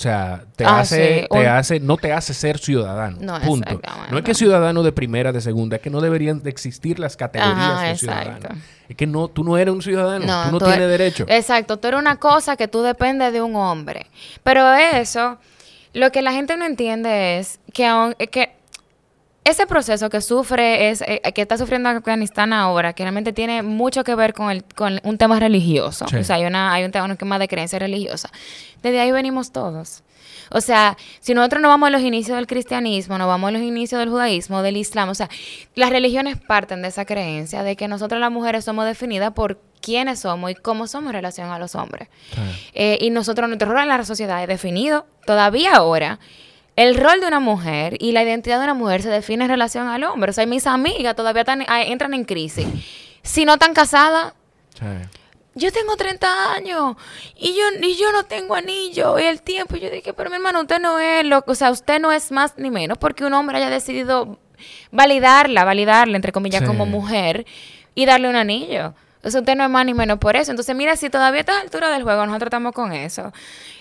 O sea, te Ah, hace, sí. te hace, no te hace ser ciudadano. No, punto. No es que ciudadano de primera, de segunda, es que no deberían de existir las categorías Ajá, de exacto. ciudadano. Es que no, tú no eres un ciudadano, No, tú no tú tienes eres- derecho. Exacto, tú eres una cosa que tú dependes de un hombre. Pero eso, lo que la gente no entiende es que, aun- que ese proceso que sufre, es, eh, que está sufriendo Afganistán ahora, que realmente tiene mucho que ver con, el, con un tema religioso. Sí. O sea, hay, una, hay un tema un tema de creencia religiosa. Desde ahí venimos todos. O sea, si nosotros no vamos a los inicios del cristianismo, no vamos a los inicios del judaísmo, del islam, o sea, las religiones parten de esa creencia de que nosotros las mujeres somos definidas por quiénes somos y cómo somos en relación a los hombres. Sí. Eh, y nosotros, nuestro rol en la sociedad es definido todavía ahora. El rol de una mujer y la identidad de una mujer se define en relación al hombre. O sea, mis amigas todavía están- ah, entran en crisis. Si no están casadas, Sí. yo tengo 30 años y yo, y yo no tengo anillo y el tiempo. Y yo dije, pero mi hermano, usted no es lo, o sea, usted no es más ni menos porque un hombre haya decidido validarla, validarla, entre comillas, Sí. como mujer y darle un anillo. O sea, usted no es más ni menos por eso. Entonces, mira, si todavía a esta altura del juego nosotros estamos con eso.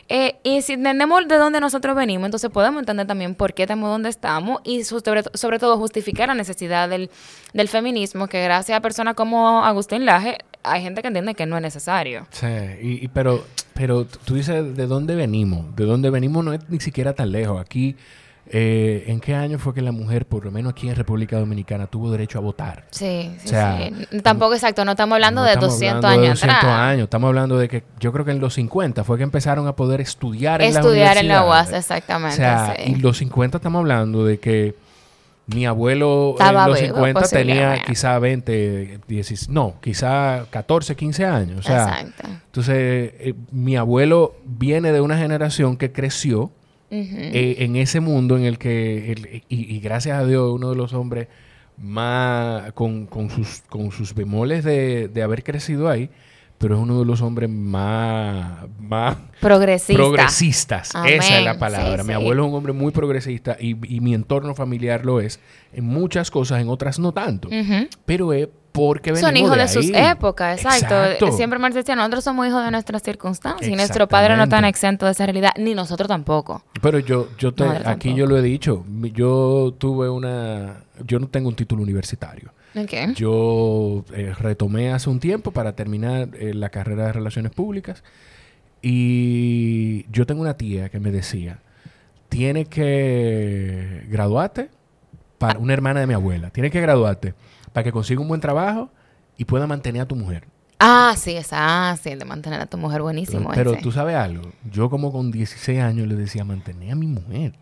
Eh, y si entendemos de dónde nosotros venimos, entonces podemos entender también por qué estamos donde estamos y sobre, sobre todo justificar la necesidad del, del feminismo, que gracias a personas como Agustín Laje, hay gente que entiende que no es necesario. Sí, y, y- pero, pero tú dices de dónde venimos. De dónde venimos no es ni siquiera tan lejos. Aquí, eh, ¿en qué año fue que la mujer, por lo menos aquí en República Dominicana, tuvo derecho a votar? Sí, sí, O sea, sí. Tampoco exacto, no estamos hablando No de estamos 200 hablando de años 200 atrás. años. Estamos hablando de que yo creo que en los 50 fue que empezaron a poder estudiar en Estudiar en la UAS, exactamente. O sea, sí. y los 50 estamos hablando de que mi abuelo Estaba en los vivo, 50 tenía quizá 20, 10, no, quizá 14, 15 años. O sea, Exacto. entonces eh, mi abuelo viene de una generación que creció Eh, en ese mundo en el que, el- y, y gracias a Dios, uno de los hombres más, con, con sus, con sus bemoles de, de haber crecido ahí, pero es uno de los hombres más, más Progresista. progresistas. Esa es la palabra. Sí, mi sí. abuelo es un hombre muy progresista y, y mi entorno familiar lo es en muchas cosas, en otras no tanto. Pero es porque venimos Son hijos de, sus épocas, exacto. Siempre Marx decía, nosotros somos hijos de nuestras circunstancias y nuestros padres no Exactamente. exentos de esa realidad, ni nosotros tampoco. Pero yo, yo te- Madre aquí tampoco. yo lo he dicho. Yo tuve una, yo no tengo un título universitario. Ok. Yo eh, retomé hace un tiempo para terminar eh, la carrera de Relaciones Públicas y yo tengo una tía que me decía, tiene que graduarte, para una hermana de mi abuela, tiene que graduarte para que consiga un buen trabajo y pueda mantener a tu mujer. Ah, sí, esa, ah, sí, el de mantener a tu mujer buenísimo. Pero ese. tú sabes algo, yo como con 16 años le decía, mantener a mi mujer.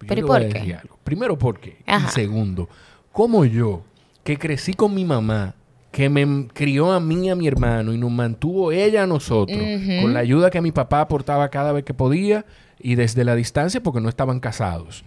Yo ¿Pero y por qué? algo. Primero, ¿por qué? Ajá. Y segundo, como yo, que crecí con mi mamá, que me crió a mí y a mi hermano y nos mantuvo ella a nosotros, con la ayuda que mi papá aportaba cada vez que podía y desde la distancia porque no estaban casados.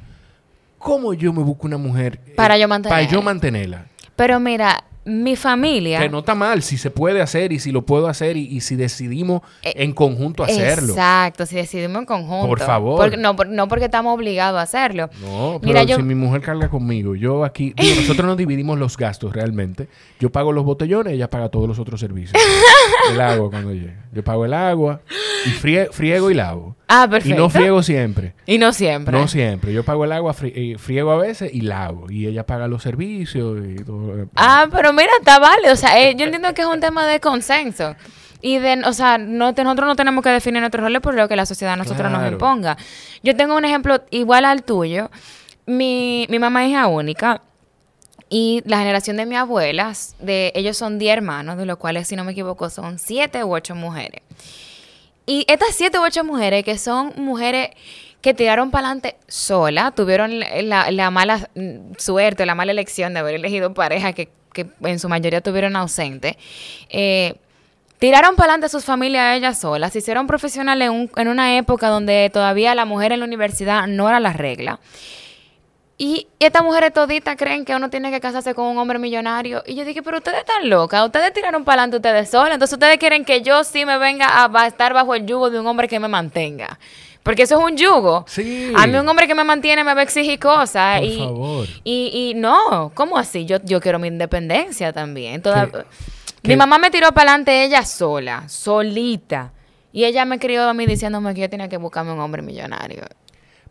¿Cómo yo me busco una mujer eh, Para yo Para mantenerla? yo mantenerla. Pero mira, mi familia... Que no está mal, si se puede hacer y si lo puedo hacer y, y si decidimos Eh, en conjunto hacerlo. Exacto, si decidimos en conjunto. Por favor. Porque- no, por- no porque estamos obligados a hacerlo. No, pero Mira, yo- si mi mujer carga conmigo, yo aquí, digo, nosotros nos dividimos los gastos realmente. Yo pago los botellones, ella paga todos los otros servicios. el agua cuando llegue. Yo pago el agua y frie- friego y lavo. Ah, Y perfecto. no friego siempre. Y no siempre. No siempre. Yo pago el agua, fri- eh, friego a veces y lavo. Y ella paga los servicios y todo. Ah, pero mira, está vale. O sea, eh, yo entiendo que es un tema de consenso. Y de, o sea, no, nosotros no tenemos que definir nuestros roles por lo que la sociedad a nosotros nos imponga. Yo tengo un ejemplo igual al tuyo. Mi, mi mamá es hija única. Y la generación de mi abuela, de, ellos son 10 hermanos, de los cuales, si no me equivoco, son 7 u 8 mujeres. Y estas 7 u 8 mujeres, que son mujeres que tiraron para adelante sola, tuvieron la, la- la mala mm, suerte, la mala elección de haber elegido pareja que, que en su mayoría tuvieron ausente. eh, Tiraron para adelante sus familias ellas solas, se hicieron profesionales en, en una época donde todavía la mujer en la universidad no era la regla. Y estas mujeres toditas creen que uno tiene que casarse con un hombre millonario. Y yo dije, pero ustedes están locas, ustedes tiraron para adelante ustedes solas. Entonces ustedes quieren que yo sí me venga a, estar bajo el yugo de un hombre que me mantenga. Porque eso es un yugo. Sí. A mí un hombre que me mantiene me va a exigir cosas. Por y, favor. Y, y no, ¿cómo así? Yo, yo quiero mi independencia también. Toda- mi mamá me tiró para adelante ella sola, solita. Y ella me crió a mí diciéndome que yo tenía que buscarme un hombre millonario.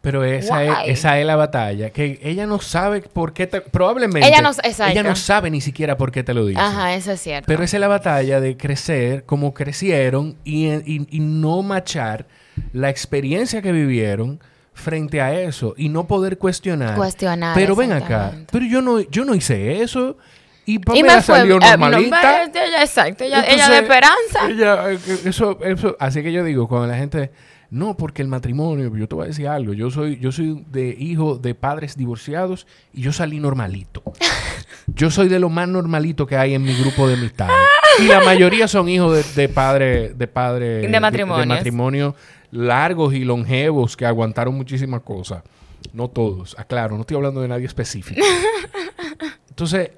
Pero esa es, esa es la batalla. Que ella no sabe por qué te... Probablemente... Ella no- ella no sabe ni siquiera por qué te lo dice. Ajá, eso es cierto. Pero esa es la batalla de crecer como crecieron y, y- y no machar la experiencia que vivieron frente a eso y no poder cuestionar. Cuestionar, Pero ven acá, pero yo no, yo no hice eso y Pamela me fue salió eh, no, normalita. ella, exacto, ella, Entonces, ella de esperanza. ella, eh, eso, eso, así que yo digo, cuando la gente, no, porque el matrimonio, yo te voy a decir algo, yo soy, yo soy de hijo de padres divorciados y yo salí normalito. Yo soy de lo más normalito que hay en mi grupo de amistades. Y la mayoría son hijos de, de padre, de padre, De matrimonios. matrimonio largos y longevos que aguantaron muchísimas cosas. No todos, aclaro, no estoy hablando de nadie específico. Entonces,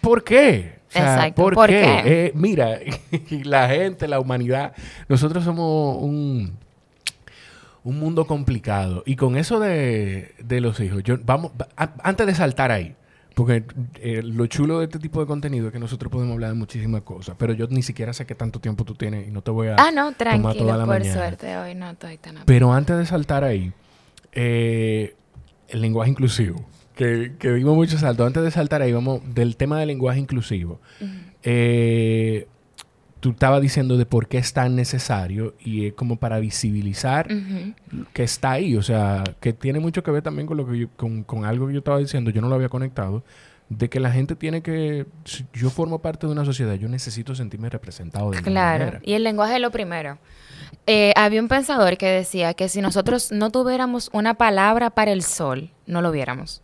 ¿por qué? O sea, Exacto, ¿por, ¿por qué? qué? Eh, mira, la gente, la humanidad, nosotros somos un, un mundo complicado. Y con eso de, de los hijos, yo, vamos, a- antes de saltar ahí, porque eh, lo chulo de este tipo de contenido es que nosotros podemos hablar de muchísimas cosas, pero yo ni siquiera sé qué tanto tiempo tú tienes y no te voy a Ah, no, toda tranquilo, la por mañana. suerte. Hoy no estoy tan Pero antes de saltar ahí, eh, el lenguaje inclusivo, que, que dimos mucho salto. Antes de saltar ahí, vamos del tema del lenguaje inclusivo. Eh, tú estabas diciendo de por qué es tan necesario y es como para visibilizar que está ahí. O sea, que tiene mucho que ver también con, lo que yo- con, con algo que yo estaba diciendo, yo no lo había conectado, de que la gente tiene que... si yo formo parte de una sociedad, yo necesito sentirme representado de Claro, manera. y el lenguaje es lo primero. Eh, había un pensador que decía que si nosotros no tuviéramos una palabra para el sol, no lo viéramos.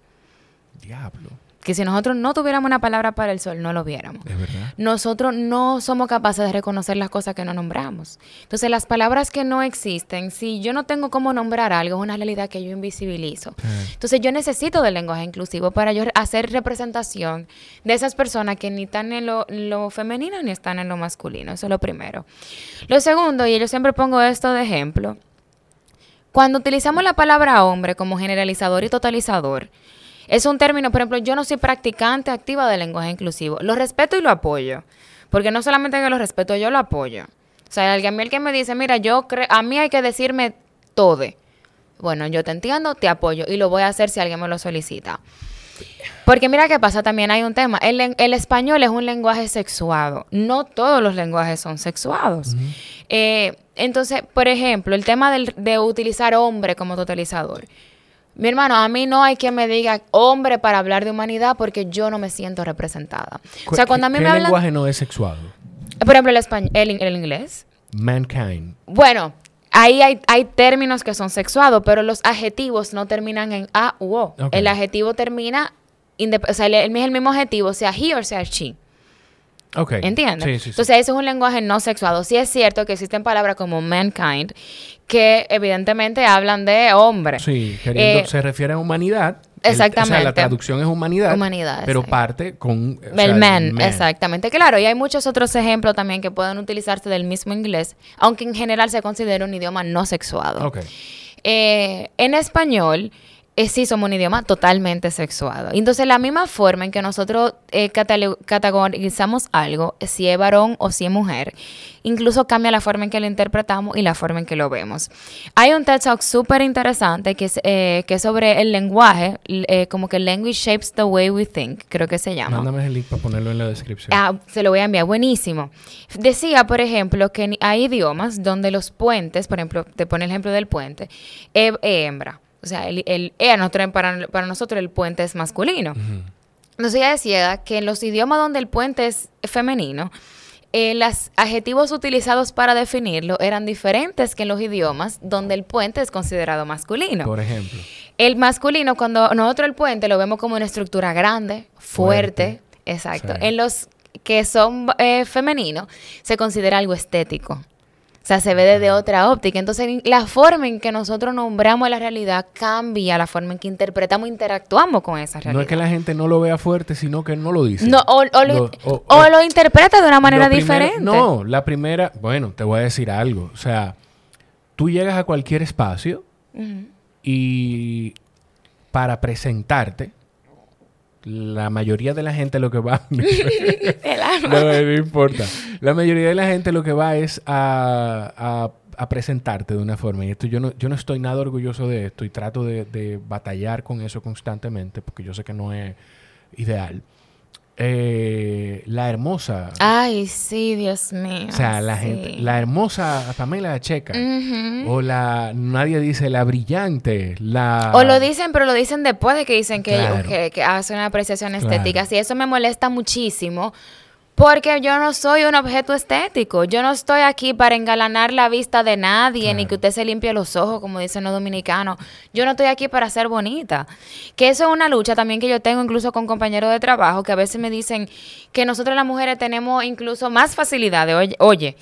Diablo, Que si nosotros no tuviéramos una palabra para el sol, no lo viéramos. es verdad. Nosotros no somos capaces de reconocer las cosas que no nombramos. Entonces, las palabras que no existen, si yo no tengo cómo nombrar algo, es una realidad que yo invisibilizo. Sí. Entonces, yo necesito del lenguaje inclusivo para yo hacer representación de esas personas que ni están en lo, en lo femenino ni están en lo masculino. Eso es lo primero. Lo segundo, y yo siempre pongo esto de ejemplo, cuando utilizamos la palabra hombre como generalizador y totalizador, es un término, por ejemplo, yo no soy practicante activa del lenguaje inclusivo. Lo respeto y lo apoyo. Porque no solamente que lo respeto, yo lo apoyo. O sea, alguien a mí el que me dice, mira, yo a mí hay que decirme todo. Bueno, yo te entiendo, te apoyo y lo voy a hacer si alguien me lo solicita. Porque mira qué pasa, también hay un tema. El, español es un lenguaje sexuado. No todos los lenguajes son sexuados. Eh, entonces, por ejemplo, el tema del- de utilizar hombre como totalizador. Mi hermano, a mí no hay quien me diga hombre para hablar de humanidad porque yo no me siento representada. O sea, cuando a mí ¿Qué me hablan... lenguaje no es sexuado? Por ejemplo, el, español, el, in- el inglés. Mankind. Bueno, ahí hay, hay términos que son sexuados, pero los adjetivos no terminan en A u O. El adjetivo termina, o sea, el, el- mismo adjetivo, sea he o sea she. Ok. ¿Entiendes? Sí, sí, sí. Entonces, eso es un lenguaje no sexuado. Sí es cierto que existen palabras como mankind que evidentemente hablan de hombre. Sí, queriendo, Eh, se refiere a humanidad. El- o exactamente. sea, la traducción es humanidad. Humanidad, Pero parte con. o sea, el man, exactamente. Claro, y hay muchos otros ejemplos también que pueden utilizarse del mismo inglés, aunque en general se considera un idioma no sexuado. Ok. Eh, en español, eh, sí somos un idioma totalmente sexuado. Entonces, la misma forma en que nosotros eh, categorizamos algo, si es varón o si es mujer, incluso cambia la forma en que lo interpretamos y la forma en que lo vemos. Hay un TED Talk súper interesante que es, eh, que es sobre el lenguaje, eh, como que Language Shapes the Way We Think, creo que se llama. Mándame el link para ponerlo en la descripción. Ah, se lo voy a enviar, buenísimo. Decía, por ejemplo, que hay idiomas donde los puentes, por ejemplo, te pone el ejemplo del puente, hembra. O sea, el, el para, para nosotros el puente es masculino. Ujú. Entonces ella decía que en los idiomas donde el puente es femenino, eh, los adjetivos utilizados para definirlo eran diferentes que en los idiomas donde el puente es considerado masculino. Por ejemplo. El masculino, cuando nosotros el puente lo vemos como una estructura grande, fuerte, Fuerte. exacto. Sí. En los que son eh, femeninos, se considera algo estético. O sea, se ve desde otra óptica. Entonces, la forma en que nosotros nombramos la realidad cambia la forma en que interpretamos e interactuamos con esa realidad. No es que la gente no lo vea fuerte, sino que no lo dice. No, o, o lo, Lo- o- o o- lo interpreta de una manera primero- diferente. No, la primera, bueno, te voy a decir algo. O sea, tú llegas a cualquier espacio y para presentarte, la mayoría de la gente lo que va... No, no importa. La mayoría de la gente lo que va es a, a presentarte de una forma, y esto yo no, yo no estoy nada orgulloso de esto y trato de, de batallar con eso constantemente, porque yo sé que no es ideal. Eh, la hermosa. Ay, sí, Dios mío. O sea, la sí. gente, la hermosa Pamela Checa. Ujú. O la, nadie dice la brillante, la... O lo dicen, pero lo dicen después de que dicen que, Claro. que, que hacen una apreciación Claro. estética. Sí, eso me molesta muchísimo. Porque yo no soy un objeto estético. Yo no estoy aquí para engalanar la vista de nadie, ni que usted se limpie los ojos, como dicen los dominicanos. Yo no estoy aquí para ser bonita. Que eso es una lucha también que yo tengo incluso con compañeros de trabajo, que a veces me dicen que nosotros las mujeres tenemos incluso más facilidades. Oye, oye,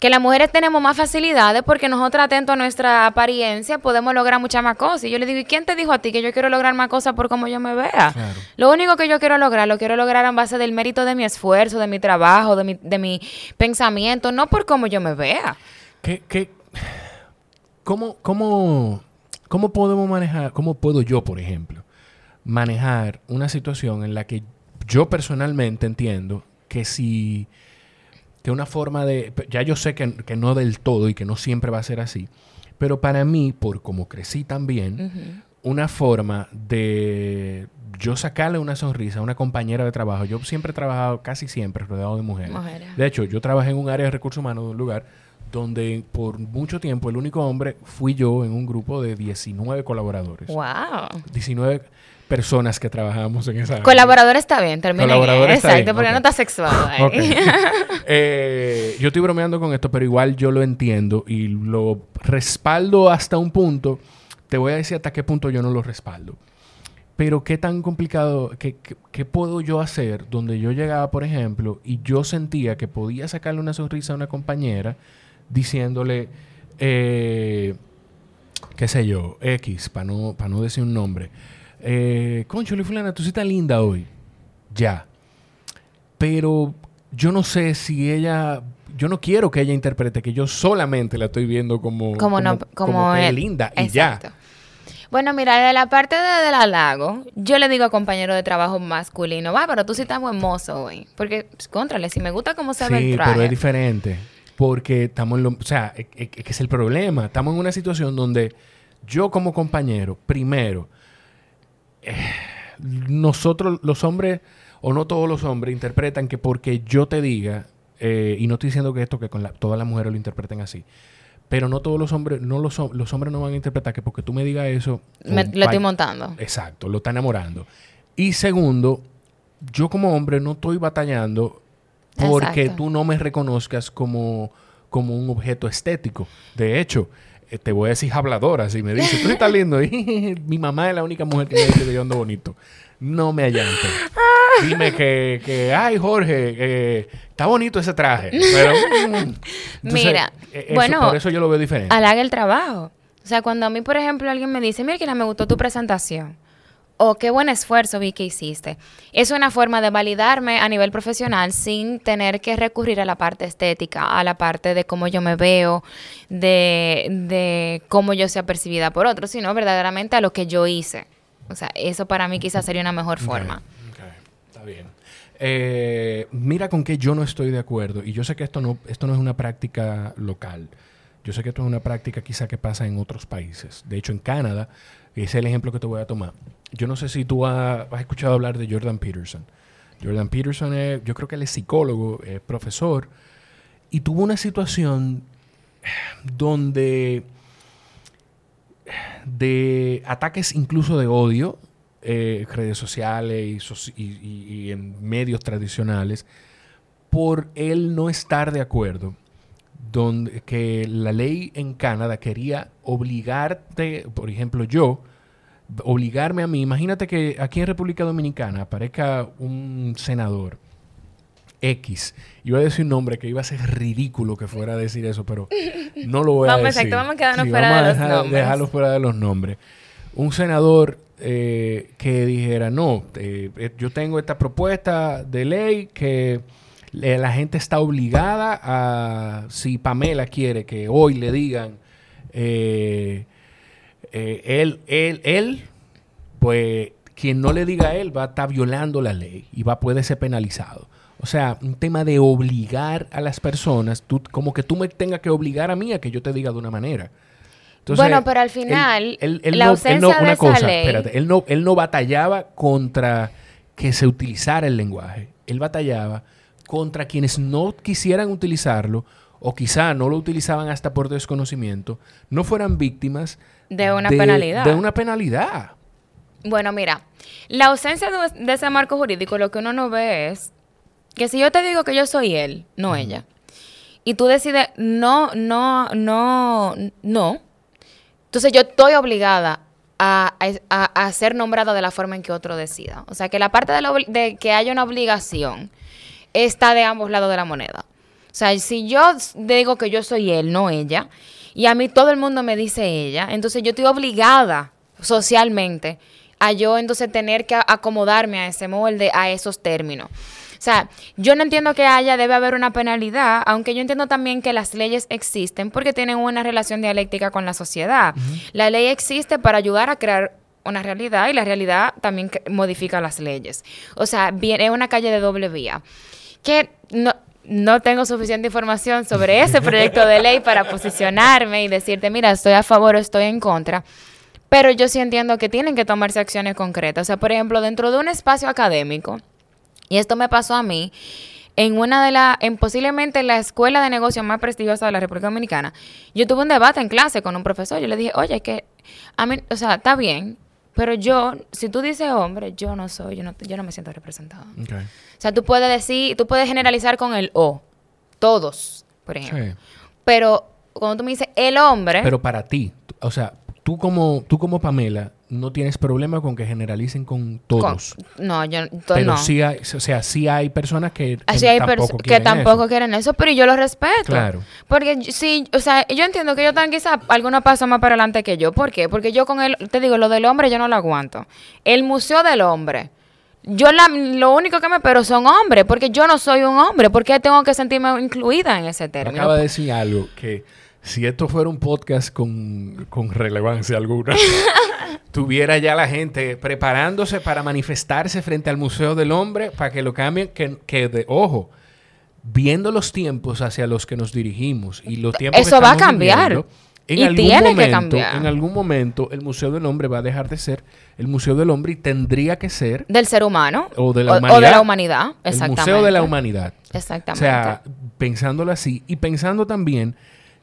que las mujeres tenemos más facilidades porque nosotros, atentos a nuestra apariencia, podemos lograr muchas más cosas. Y yo le digo, ¿y quién te dijo a ti que yo quiero lograr más cosas por cómo yo me vea? Claro. Lo único que yo quiero lograr, lo quiero lograr en base del mérito de mi esfuerzo, de mi trabajo, de mi, de mi pensamiento, no por cómo yo me vea. ¿Qué, qué, cómo, cómo, ¿Cómo podemos manejar, cómo puedo yo, por ejemplo, manejar una situación en la que yo personalmente entiendo que si, que una forma de, ya yo sé que, que no del todo y que no siempre va a ser así, pero para mí, por como crecí también, una forma de yo sacarle una sonrisa a una compañera de trabajo. Yo siempre he trabajado, casi siempre, rodeado de mujeres. Mujeres. De hecho, yo trabajé en un área de recursos humanos de un lugar donde por mucho tiempo el único hombre fui yo en un grupo de 19 colaboradores. Wow. 19 personas que trabajábamos en esa área. Colaborador está bien, termina en Colaborador E. está Exacto, bien, porque no está sexuado ahí. Eh, yo estoy bromeando con esto, pero igual yo lo entiendo y lo respaldo hasta un punto. Te voy a decir hasta qué punto yo no lo respaldo. Pero qué tan complicado, qué, qué- qué puedo yo hacer donde yo llegaba, por ejemplo, y yo sentía que podía sacarle una sonrisa a una compañera diciéndole, eh, qué sé yo, X, para no, pa' no decir un nombre. Eh, Concho, fulana, tú sí estás linda hoy. Ya. Pero yo no sé si ella. Yo no quiero que ella interprete que yo solamente la estoy viendo como. como no, como, que es él. linda y ya. Bueno, mira, de la parte de, del halago, yo le digo a compañero de trabajo masculino, va, pero tú sí estás buen mozo hoy. Porque, pues, contrale, si me gusta cómo se ve Sí, el traje. pero es diferente. Porque estamos en lo. O sea, es, es- es que es el problema. Estamos en una situación donde yo, como compañero, primero. eh, nosotros, los hombres, o no todos los hombres, interpretan que porque yo te diga. eh, y no estoy diciendo que esto que con la- todas las mujeres lo interpreten así. Pero no todos los hombres, no los, los hombres no van a interpretar que porque tú me digas eso. Me- lo estoy montando. Exacto, lo está enamorando. Y segundo, yo como hombre no estoy batallando porque Exacto. tú no me reconozcas como, como un objeto estético. De hecho, eh, te voy a decir habladora. Si me dices, tú estás lindo. Y mi mamá es la única mujer que me dice que yo ando bonito. No me allante. Dime que, que, ay, Jorge, eh, está bonito ese traje. Pero, mm, entonces, Mira, eh, eso- bueno, por eso yo lo veo diferente. Halaga el trabajo. O sea, cuando a mí, por ejemplo, alguien me dice, mira, que me gustó tu presentación. O qué buen esfuerzo vi que hiciste. Es una forma de validarme a nivel profesional sin tener que recurrir a la parte estética, a la parte de cómo yo me veo, de, de cómo yo sea percibida por otros, sino verdaderamente a lo que yo hice. O sea, eso para mí quizás sería una mejor forma. Bien. Eh, mira con qué yo no estoy de acuerdo. Y yo sé que esto no, esto no es una práctica local. Yo sé que esto es una práctica quizá que pasa en otros países. De hecho, en Canadá, ese es el ejemplo que te voy a tomar. Yo no sé si tú ha- has escuchado hablar de Jordan Peterson. Jordan Peterson, es, yo creo que él es psicólogo, es profesor, y tuvo una situación donde de ataques incluso de odio, eh, redes sociales y, soci- y- y- y en medios tradicionales, por él no estar de acuerdo, donde que la ley en Canadá quería obligarte, por ejemplo yo, obligarme a mí, imagínate que aquí en República Dominicana aparezca un senador X, iba a decir un nombre que iba a ser ridículo que fuera a decir eso, pero no lo voy a Vamos, decir. exacto, vamos a quedarnos Sí, fuera vamos de a los nombres. dejarlo fuera de los nombres. Un senador eh, que dijera, no, eh, eh, yo tengo esta propuesta de ley que la gente está obligada a, si Pamela quiere que hoy le digan, él, él, él, pues quien no le diga a él va a estar violando la ley y va a ser penalizado. O sea, un tema de obligar a las personas, tú, como que tú me tengas que obligar a mí a que yo te diga de una manera. Entonces, bueno, pero al final, él- él la no- él ausencia no- de una esa cosa, ley... espérate, él no, él no batallaba contra que se utilizara el lenguaje. Él batallaba contra quienes no quisieran utilizarlo o quizá no lo utilizaban hasta por desconocimiento, no fueran víctimas De una penalidad. De una penalidad. Bueno, mira, la ausencia de, de ese marco jurídico, lo que uno no ve es que si yo te digo que yo soy él, no ella, y tú decides no, no, no, no, entonces yo estoy obligada a, ser nombrada de la forma en que otro decida. O sea, que la parte de, la de que haya una obligación está de ambos lados de la moneda. O sea, si yo digo que yo soy él, no ella, y a mí todo el mundo me dice ella, entonces yo estoy obligada socialmente a yo entonces tener que acomodarme a ese molde, a esos términos. O sea, yo no entiendo que haya, debe haber una penalidad, aunque yo entiendo también que las leyes existen porque tienen una relación dialéctica con la sociedad. La ley existe para ayudar a crear una realidad y la realidad también modifica las leyes. O sea, es una calle de doble vía. Que no, no tengo suficiente información sobre ese proyecto de ley para posicionarme y decirte, mira, estoy a favor o estoy en contra. Pero yo sí entiendo que tienen que tomarse acciones concretas. O sea, por ejemplo, dentro de un espacio académico, y esto me pasó a mí en una de las, en posiblemente la escuela de negocios más prestigiosa de la República Dominicana. Yo tuve un debate en clase con un profesor. Yo le dije, oye, que a mí, o sea, está bien, pero yo, si tú dices hombre, yo no soy, yo no, yo no me siento representada. Ok. O sea, tú puedes decir, tú puedes generalizar con el o, todos, por ejemplo. Sí. Pero cuando tú me dices el hombre, Pero para ti, o sea, tú como, tú como Pamela no tienes problema con que generalicen con con- todos. no, yo to- pero no. sí hay, o sea, sí hay personas que, que Así hay tampoco perso- que quieren tampoco eso. quieren eso, pero yo lo respeto. Claro. Porque yo- sí, o sea, yo entiendo que ellos están quizás algunos pasos más para adelante que yo. ¿Por qué? Porque yo con él, te digo, lo del hombre yo no lo aguanto. El Museo del Hombre. Yo la- lo único que me espero son hombres, porque yo no soy un hombre, porque tengo que sentirme incluida en ese término. acaba de decir algo que si esto fuera un podcast con, con relevancia alguna, tuviera ya la gente preparándose para manifestarse frente al Museo del Hombre para que lo cambien, que, que de, ojo, viendo los tiempos hacia los que nos dirigimos y los tiempos Eso que va a cambiar. viviendo, en Y algún tiene que momento, cambiar. En algún momento el Museo del Hombre va a dejar de ser el Museo del Hombre y tendría que ser Del ser humano. o de la o humanidad. de la humanidad, el exactamente. Museo de la Humanidad. O Exactamente. sea, pensándolo así y pensando también,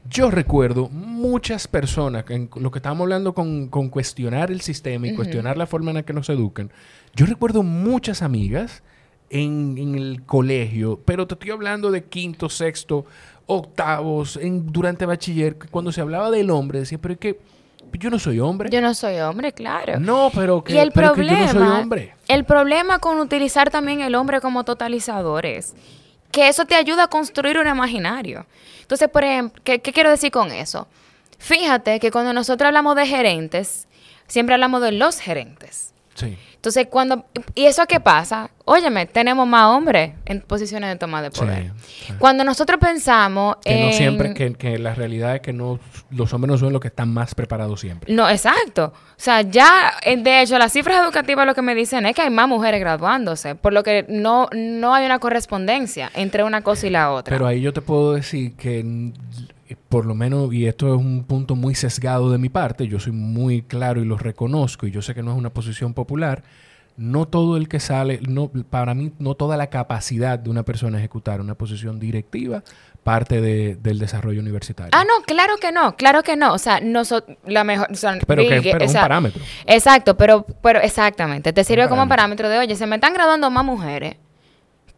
yo recuerdo muchas personas, que en lo que estábamos hablando con, con cuestionar el sistema y cuestionar la forma en la que nos educan, yo recuerdo muchas amigas en, en el colegio, pero te estoy hablando de quinto, sexto, octavos, en, durante bachiller, cuando se hablaba del hombre, decía, pero es que yo no soy hombre. yo no soy hombre, claro. no, pero que, y el pero que problema, yo no soy hombre. el problema con utilizar también el hombre como totalizador es que eso te ayuda a construir un imaginario. Entonces, por ejemplo, ¿qué, quiero decir con eso? Fíjate que cuando nosotros hablamos de gerentes, siempre hablamos de los gerentes. Sí. Entonces, cuando... ¿Y eso qué pasa? Óyeme, tenemos más hombres en posiciones de toma de poder. sí. Cuando nosotros pensamos Que no siempre, que, que la realidad es que no, los hombres no son los que están más preparados siempre. No, exacto. O sea, ya, eh, de hecho, las cifras educativas lo que me dicen es que hay más mujeres graduándose, por lo que no, no hay una correspondencia entre una cosa y la otra. Pero ahí yo te puedo decir que, por lo menos, y esto es un punto muy sesgado de mi parte, yo soy muy claro y lo reconozco, y yo sé que no es una posición popular, no todo el que sale, no, para mí, no toda la capacidad de una persona ejecutar una posición directiva parte de- del desarrollo universitario. Ah, no, claro que no, claro que no. O sea, nosotros, la mejor... o sea, Pero que- pero o un parámetro. Exacto, pero, pero exactamente. Te sirve como parámetro de, oye, se me están graduando más mujeres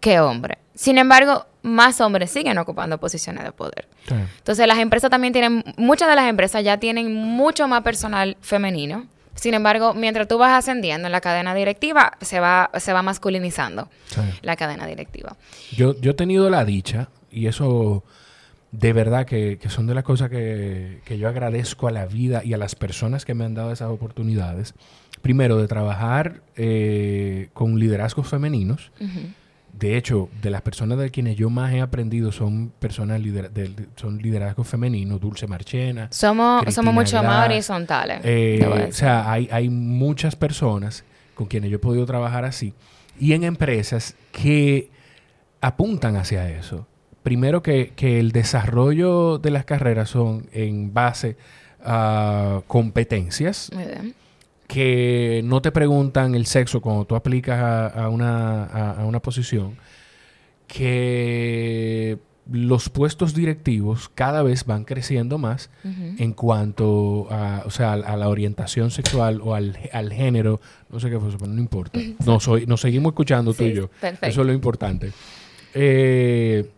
que hombres. Sin embargo, más hombres siguen ocupando posiciones de poder. Sí. Entonces las empresas también tienen, muchas de las empresas ya tienen mucho más personal femenino. Sin embargo, mientras tú vas ascendiendo en la cadena directiva, se va, se va masculinizando Sí. la cadena directiva. Yo, yo he tenido la dicha, y eso de verdad que, que son de las cosas que, que yo agradezco a la vida y a las personas que me han dado esas oportunidades. Primero, de trabajar eh, con liderazgos femeninos. De hecho, de las personas de quienes yo más he aprendido son personas lider- son liderazgos femeninos, Dulce Marchena. Somos, Cristina somos mucho más horizontales. eh, o sea, hay, hay muchas personas con quienes yo he podido trabajar así y en empresas que apuntan hacia eso. Primero que, que el desarrollo de las carreras son en base a competencias Muy bien. Que no te preguntan el sexo cuando tú aplicas a, a una, a- a una posición, que los puestos directivos cada vez van creciendo más en cuanto a, o sea, a la orientación sexual o al, al género, no sé qué fue eso, pero no importa. No soy, nos seguimos escuchando tú y yo. perfecto. Eso es lo importante. Eh,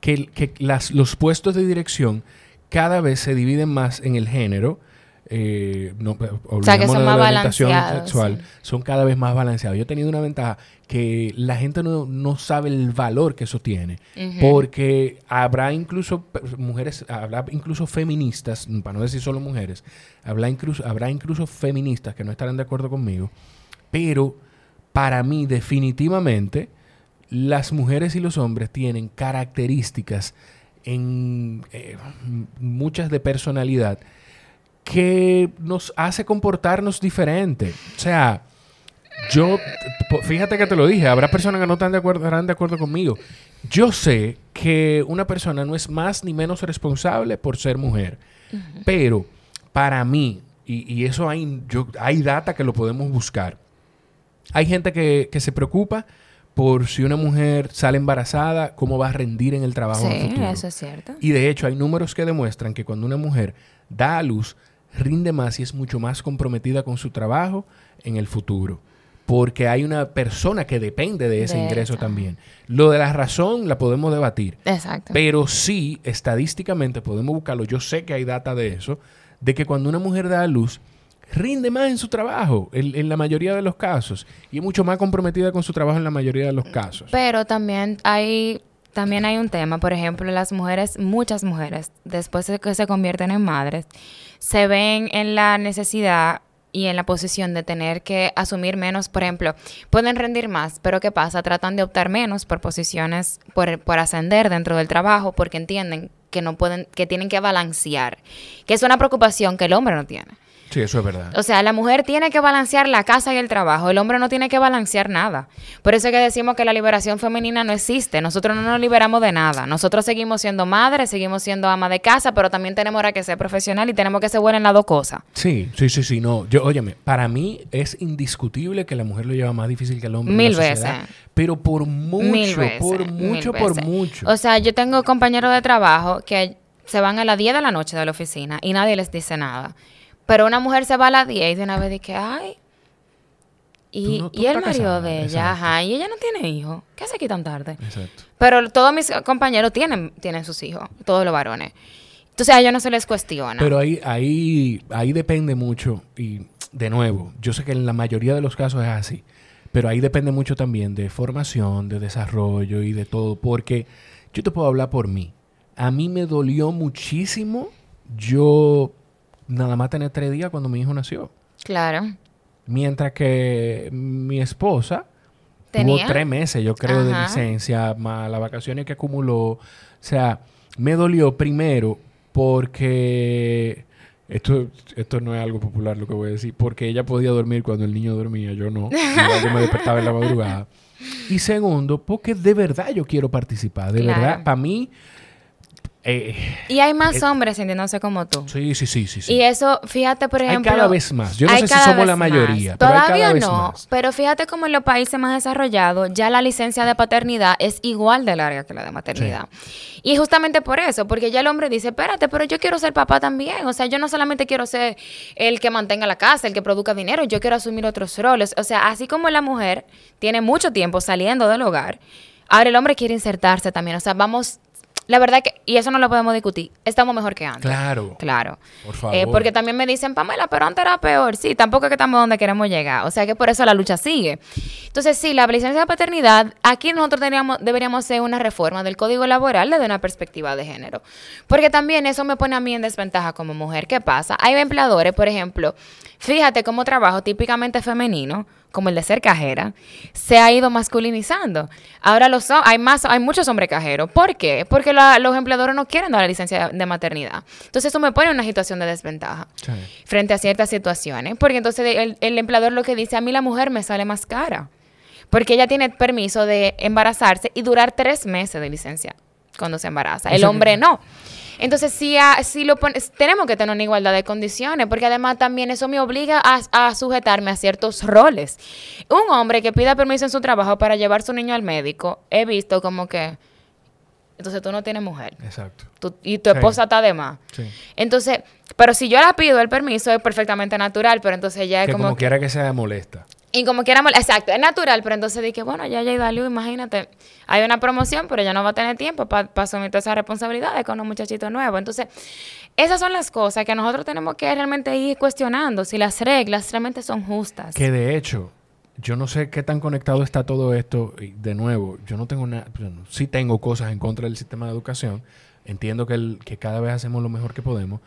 que que las, los puestos de dirección cada vez se dividen más en el género. Eh, no, O sea, que son de más la orientación balanceados, sexual, sí. son cada vez más balanceados. Yo he tenido una ventaja que la gente no, no sabe el valor que eso tiene. Porque habrá incluso mujeres, habrá incluso feministas, para no decir solo mujeres, habrá incluso, habrá incluso feministas que no estarán de acuerdo conmigo, pero para mí definitivamente las mujeres y los hombres tienen características en eh, muchas de personalidad que nos hace comportarnos diferente. O sea, yo, fíjate que te lo dije, habrá personas que no están de acuerdo, estarán de acuerdo conmigo. Yo sé que una persona no es más ni menos responsable por ser mujer, pero para mí, y, y eso hay, yo, hay data que lo podemos buscar, hay gente que, que se preocupa por si una mujer sale embarazada, cómo va a rendir en el trabajo en el Sí, futuro. eso es cierto. Y de hecho hay números que demuestran que cuando una mujer da a luz, rinde más y es mucho más comprometida con su trabajo en el futuro. Porque hay una persona que depende de ese De ingreso eso. también. Lo de la razón la podemos debatir. Exacto. Pero sí, estadísticamente podemos buscarlo. Yo sé que hay data de eso, de que cuando una mujer da a luz, rinde más en su trabajo, en, en la mayoría de los casos. Y es mucho más comprometida con su trabajo en la mayoría de los casos. Pero también hay, también hay un tema, por ejemplo, las mujeres, muchas mujeres, después de que se convierten en madres, se ven en la necesidad y en la posición de tener que asumir menos, por ejemplo, pueden rendir más, pero ¿qué pasa? Tratan de optar menos por posiciones, por, por ascender dentro del trabajo, porque entienden que no pueden, que tienen que balancear, que es una preocupación que el hombre no tiene. Sí, eso es verdad. O sea, la mujer tiene que balancear la casa y el trabajo. El hombre no tiene que balancear nada. Por eso es que decimos que la liberación femenina no existe. Nosotros no nos liberamos de nada. Nosotros seguimos siendo madres, seguimos siendo ama de casa, pero también tenemos ahora que ser profesional y tenemos que ser buena en las dos cosas. Sí, sí, sí, sí, no. Yo, óyeme, para mí es indiscutible que la mujer lo lleva más difícil que el hombre. en Mil la veces. Pero por mucho, Mil veces, por mil mucho, por mucho. O sea, yo tengo compañeros de trabajo que se van a las 10 de la noche de la oficina y nadie les dice nada. Pero una mujer se va a las 10 y de una vez dice, ay. Y, Tú no- tú y el marido de ella, ajá, y ella no tiene hijos. ¿Qué hace aquí tan tarde? Exacto. Pero todos mis compañeros tienen, tienen sus hijos, todos los varones. Entonces a ellos no se les cuestiona. Pero ahí, ahí, ahí depende mucho. Y de nuevo, yo sé que en la mayoría de los casos es así. Pero ahí depende mucho también de formación, de desarrollo y de todo. Porque yo te puedo hablar por mí. A mí me dolió muchísimo yo nada más tener tres días cuando mi hijo nació. claro. Mientras que mi esposa Tenía. tuvo tres meses, yo creo, de licencia, más las vacaciones que acumuló. O sea, me dolió primero porque esto, esto no es algo popular lo que voy a decir, porque ella podía dormir cuando el niño dormía, yo no. Yo me despertaba en la madrugada. Y segundo, porque de verdad yo quiero participar. De Claro. verdad, para mí. Eh, Y hay más Eh, hombres sintiéndose como tú. sí, sí, sí, sí. sí. Y eso, fíjate, por hay ejemplo. cada vez más. Yo no hay sé si somos la más. mayoría, hay Todavía cada vez no, más. pero fíjate como en los países más desarrollados ya la licencia de paternidad es igual de larga que la de maternidad. Y justamente por eso, porque ya el hombre dice, espérate, pero yo quiero ser papá también. O sea, yo no solamente quiero ser el que mantenga la casa, el que produzca dinero, yo quiero asumir otros roles. O sea, así como la mujer tiene mucho tiempo saliendo del hogar, ahora el hombre quiere insertarse también. O sea, vamos, la verdad que, y eso no lo podemos discutir, estamos mejor que antes. Claro. Claro. Por Eh, favor. porque también me dicen, Pamela, pero antes era peor. Sí, tampoco es que estamos donde queremos llegar. O sea que por eso la lucha sigue. Entonces, sí, la licencia de paternidad, aquí nosotros deberíamos, deberíamos hacer una reforma del código laboral desde una perspectiva de género. Porque también eso me pone a mí en desventaja como mujer. ¿Qué pasa? Hay empleadores, por ejemplo, fíjate cómo trabajo típicamente femenino, como el de ser cajera, se ha ido masculinizando. Ahora los hay más, hay muchos hombres cajeros. ¿Por qué? Porque la- los empleadores no quieren dar la licencia de maternidad. Entonces eso me pone en una situación de desventaja Sí. frente a ciertas situaciones. Porque entonces el, el empleador lo que dice, a mí la mujer me sale más cara. Porque ella tiene permiso de embarazarse y durar tres meses de licencia cuando se embaraza. El hombre no. Entonces, si, a- si lo pones, tenemos que tener una igualdad de condiciones, porque además también eso me obliga a, a sujetarme a ciertos roles. Un hombre que pida permiso en su trabajo para llevar su niño al médico, he visto como que, entonces tú no tienes mujer Exacto. tú- y tu Sí. esposa está de más. Sí. Entonces, pero si yo la pido el permiso es perfectamente natural, pero entonces ya es Que como, como que- quiera que sea molesta. Y como quiera, exacto, es natural, pero entonces dije, bueno, ya ya Dalu, imagínate, hay una promoción, pero ella no va a tener tiempo para asumir todas esas responsabilidades con un muchachito nuevo. Entonces, esas son las cosas que nosotros tenemos que realmente ir cuestionando, si las reglas realmente son justas. Que de hecho, yo no sé qué tan conectado está todo esto. De nuevo, yo no tengo nada, bueno, sí tengo cosas en contra del sistema de educación. Entiendo que, el- que cada vez hacemos lo mejor que podemos.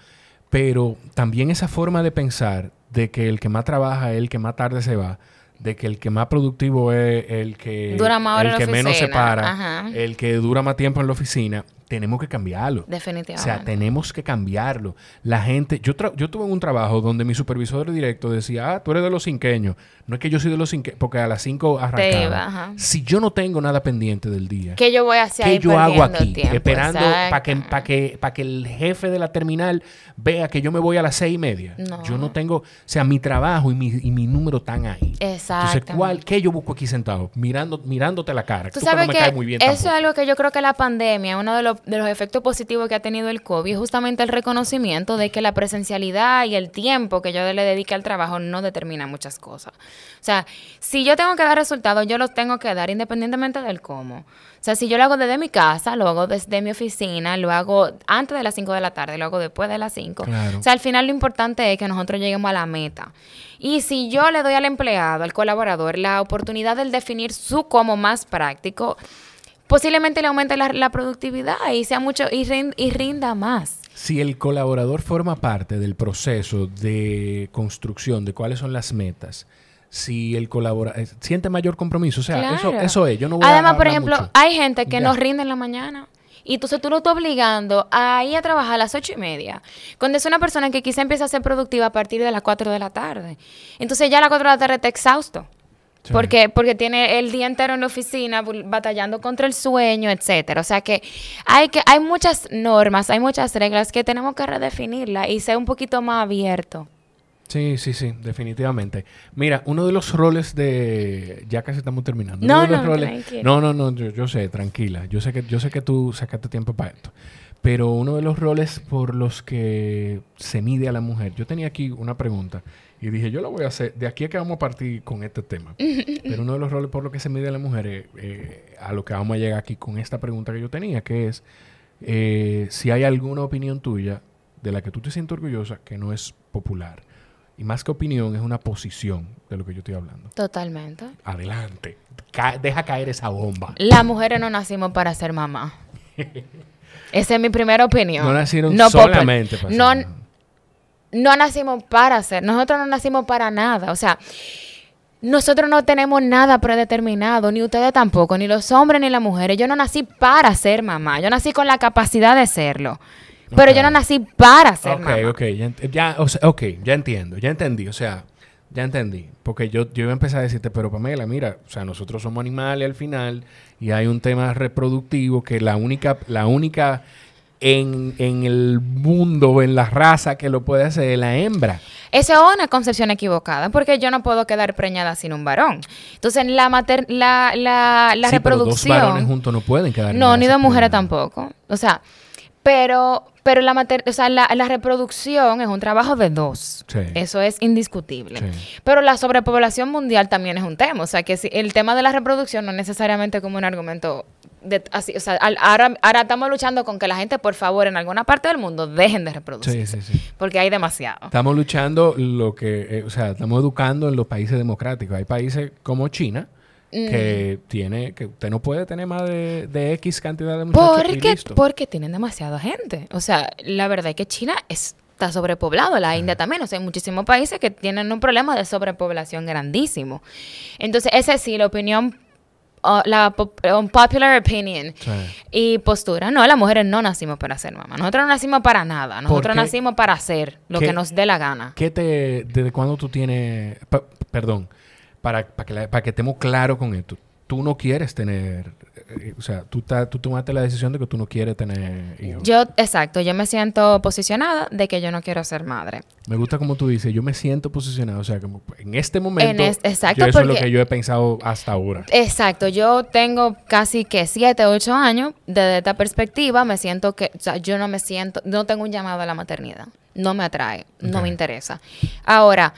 Pero también esa forma de pensar de que el que más trabaja es el que más tarde se va, de que el que más productivo es el que, Dura más el que menos se para, Ajá. el que dura más tiempo en la oficina, tenemos que cambiarlo. O Definitivamente. sea, tenemos que cambiarlo. La gente, yo, tra- yo tuve un trabajo donde mi supervisor directo decía, ah, tú eres de los cinqueños. No es que yo soy de los cinqueños, porque a las cinco arrancaba. iba, ajá. Si yo no tengo nada pendiente del día, ¿Qué yo voy a hacer ¿qué ahí yo hago aquí? tiempo? Esperando para que, pa que, pa que el jefe de la terminal vea que yo me voy a las seis y media. No. Yo no tengo, o sea, mi trabajo y mi, y mi número están ahí. Exacto. Entonces, ¿cuál, ¿qué yo busco aquí sentado? Mirando, mirándote la cara. Tú sabes no me que caes muy bien eso es algo que yo creo que la pandemia, uno de los, de los efectos positivos que ha tenido el COVID es justamente el reconocimiento de que la presencialidad y el tiempo que yo le dedique al trabajo no determina muchas cosas. O sea, si yo tengo que dar resultados, yo los tengo que dar independientemente del cómo. O sea, si yo lo hago desde mi casa, lo hago desde mi oficina, lo hago antes de las 5 de la tarde, lo hago después de las 5. Claro. O sea, al final lo importante es que nosotros lleguemos a la meta. Y si yo le doy al empleado, al colaborador, la oportunidad de definir su cómo más práctico, posiblemente le aumente la, la productividad y sea mucho y, y rinda más. Si el colaborador forma parte del proceso de construcción de cuáles son las metas, si el colaborador siente mayor compromiso, o sea, eso, Claro. eso es. Yo no voy a Además, por ejemplo, mucho. hay gente que Ya. no rinde en la mañana. Y entonces tú lo estás obligando a ir a trabajar a las ocho y media. Cuando es una persona que quizá empieza a ser productiva a partir de las 4 de la tarde. Entonces ya a las 4 de la tarde está exhausto. Sí. Porque, porque tiene el día entero en la oficina batallando contra el sueño, etcétera. O sea que hay que, hay muchas normas, hay muchas reglas que tenemos que redefinirlas y ser un poquito más abierto. Sí, sí, sí, definitivamente. Mira, uno de los roles de... Ya casi estamos terminando. No, Uno de los no, roles-. No, no, no, yo, yo sé, tranquila. Yo sé, que, yo sé que tú sacaste tiempo para esto. Pero uno de los roles por los que se mide a la mujer... Yo tenía aquí una pregunta y dije, yo la voy a hacer... De aquí a que vamos a partir con este tema. Pero uno de los roles por los que se mide la mujer es eh, a lo que vamos a llegar aquí con esta pregunta que yo tenía, que es eh, si hay alguna opinión tuya de la que tú te sientes orgullosa que no es popular. Y más que opinión, es una posición de lo que yo estoy hablando. Totalmente. Adelante. Ca- deja caer esa bomba. Las mujeres no nacimos para ser mamá. Esa es mi primera opinión. No nacieron No solamente para ser No, mamá. No nacimos para ser. Nosotros no nacimos para nada. O sea, nosotros no tenemos nada predeterminado, ni ustedes tampoco, ni los hombres ni las mujeres. Yo no nací para ser mamá. Yo nací con la capacidad de serlo. Pero yo no nací para ser Ok, mamá. ok, ya, ya, o sea, ok, ya entiendo, ya entendí, o sea, ya entendí. Porque yo, yo iba a empezar a decirte, pero Pamela, mira, o sea, nosotros somos animales al final y hay un tema reproductivo que la única, la única en, en el mundo, en la raza que lo puede hacer la hembra. Esa es una concepción equivocada, porque yo no puedo quedar preñada sin un varón. Entonces, la, mater la, la, la Sí, pero dos reproducción... varones juntos no pueden quedar No, ni dos mujeres tampoco. O sea, pero, pero la, mater o sea, la, la reproducción es un trabajo de dos. Sí. Eso es indiscutible. Sí. Pero la sobrepoblación mundial también es un tema. O sea, que si- el tema de la reproducción no es necesariamente como un argumento. De, así, o sea, al- ahora, ahora estamos luchando con que la gente, por favor, en alguna parte del mundo dejen de Sí, reproducir. sí, sí. Porque hay demasiado. Estamos luchando lo que, eh, o sea, estamos educando en los países democráticos. Hay países como China Mm. que tiene, que usted no puede tener más de, de X cantidad de muchachos y Porque, listo. porque tienen demasiada gente. O sea, la verdad es que China es- está sobrepoblado, la India también. O sea, hay muchísimos países que tienen un problema de sobrepoblación grandísimo. Entonces, esa sí, la opinión, uh, la pop- unpopular opinion Sí. y postura. No, las mujeres no nacimos para ser mamá. Nosotros no nacimos para nada. Nosotros nacimos para hacer lo que nos dé la gana. ¿Qué te, desde cuándo tú tienes, pa- perdón, para, para, que, para que estemos claros con esto. Tú no quieres tener, o sea, tú, tú tomaste la decisión de que tú no quieres tener hijos. Yo, exacto, yo me siento posicionada de que yo no quiero ser madre. Me gusta como tú dices, yo me siento posicionada, o sea, como en este momento, En es- exacto, eso es lo que yo he pensado hasta ahora. Exacto, yo tengo casi que 7, 8 años. Desde esta perspectiva me siento que, o sea, yo no me siento, no tengo un llamado a la maternidad. No me atrae, no me interesa. Ahora,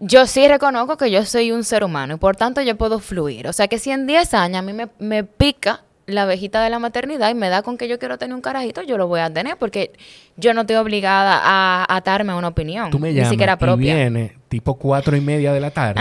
yo sí reconozco que yo soy un ser humano y por tanto yo puedo fluir. O sea que si en 10 años a mí me, me pica la abejita de la maternidad y me da con que yo quiero tener un carajito, yo lo voy a tener porque yo no estoy obligada a atarme a una opinión. Tú me ni llamas siquiera y propia. viene tipo cuatro y media de la tarde.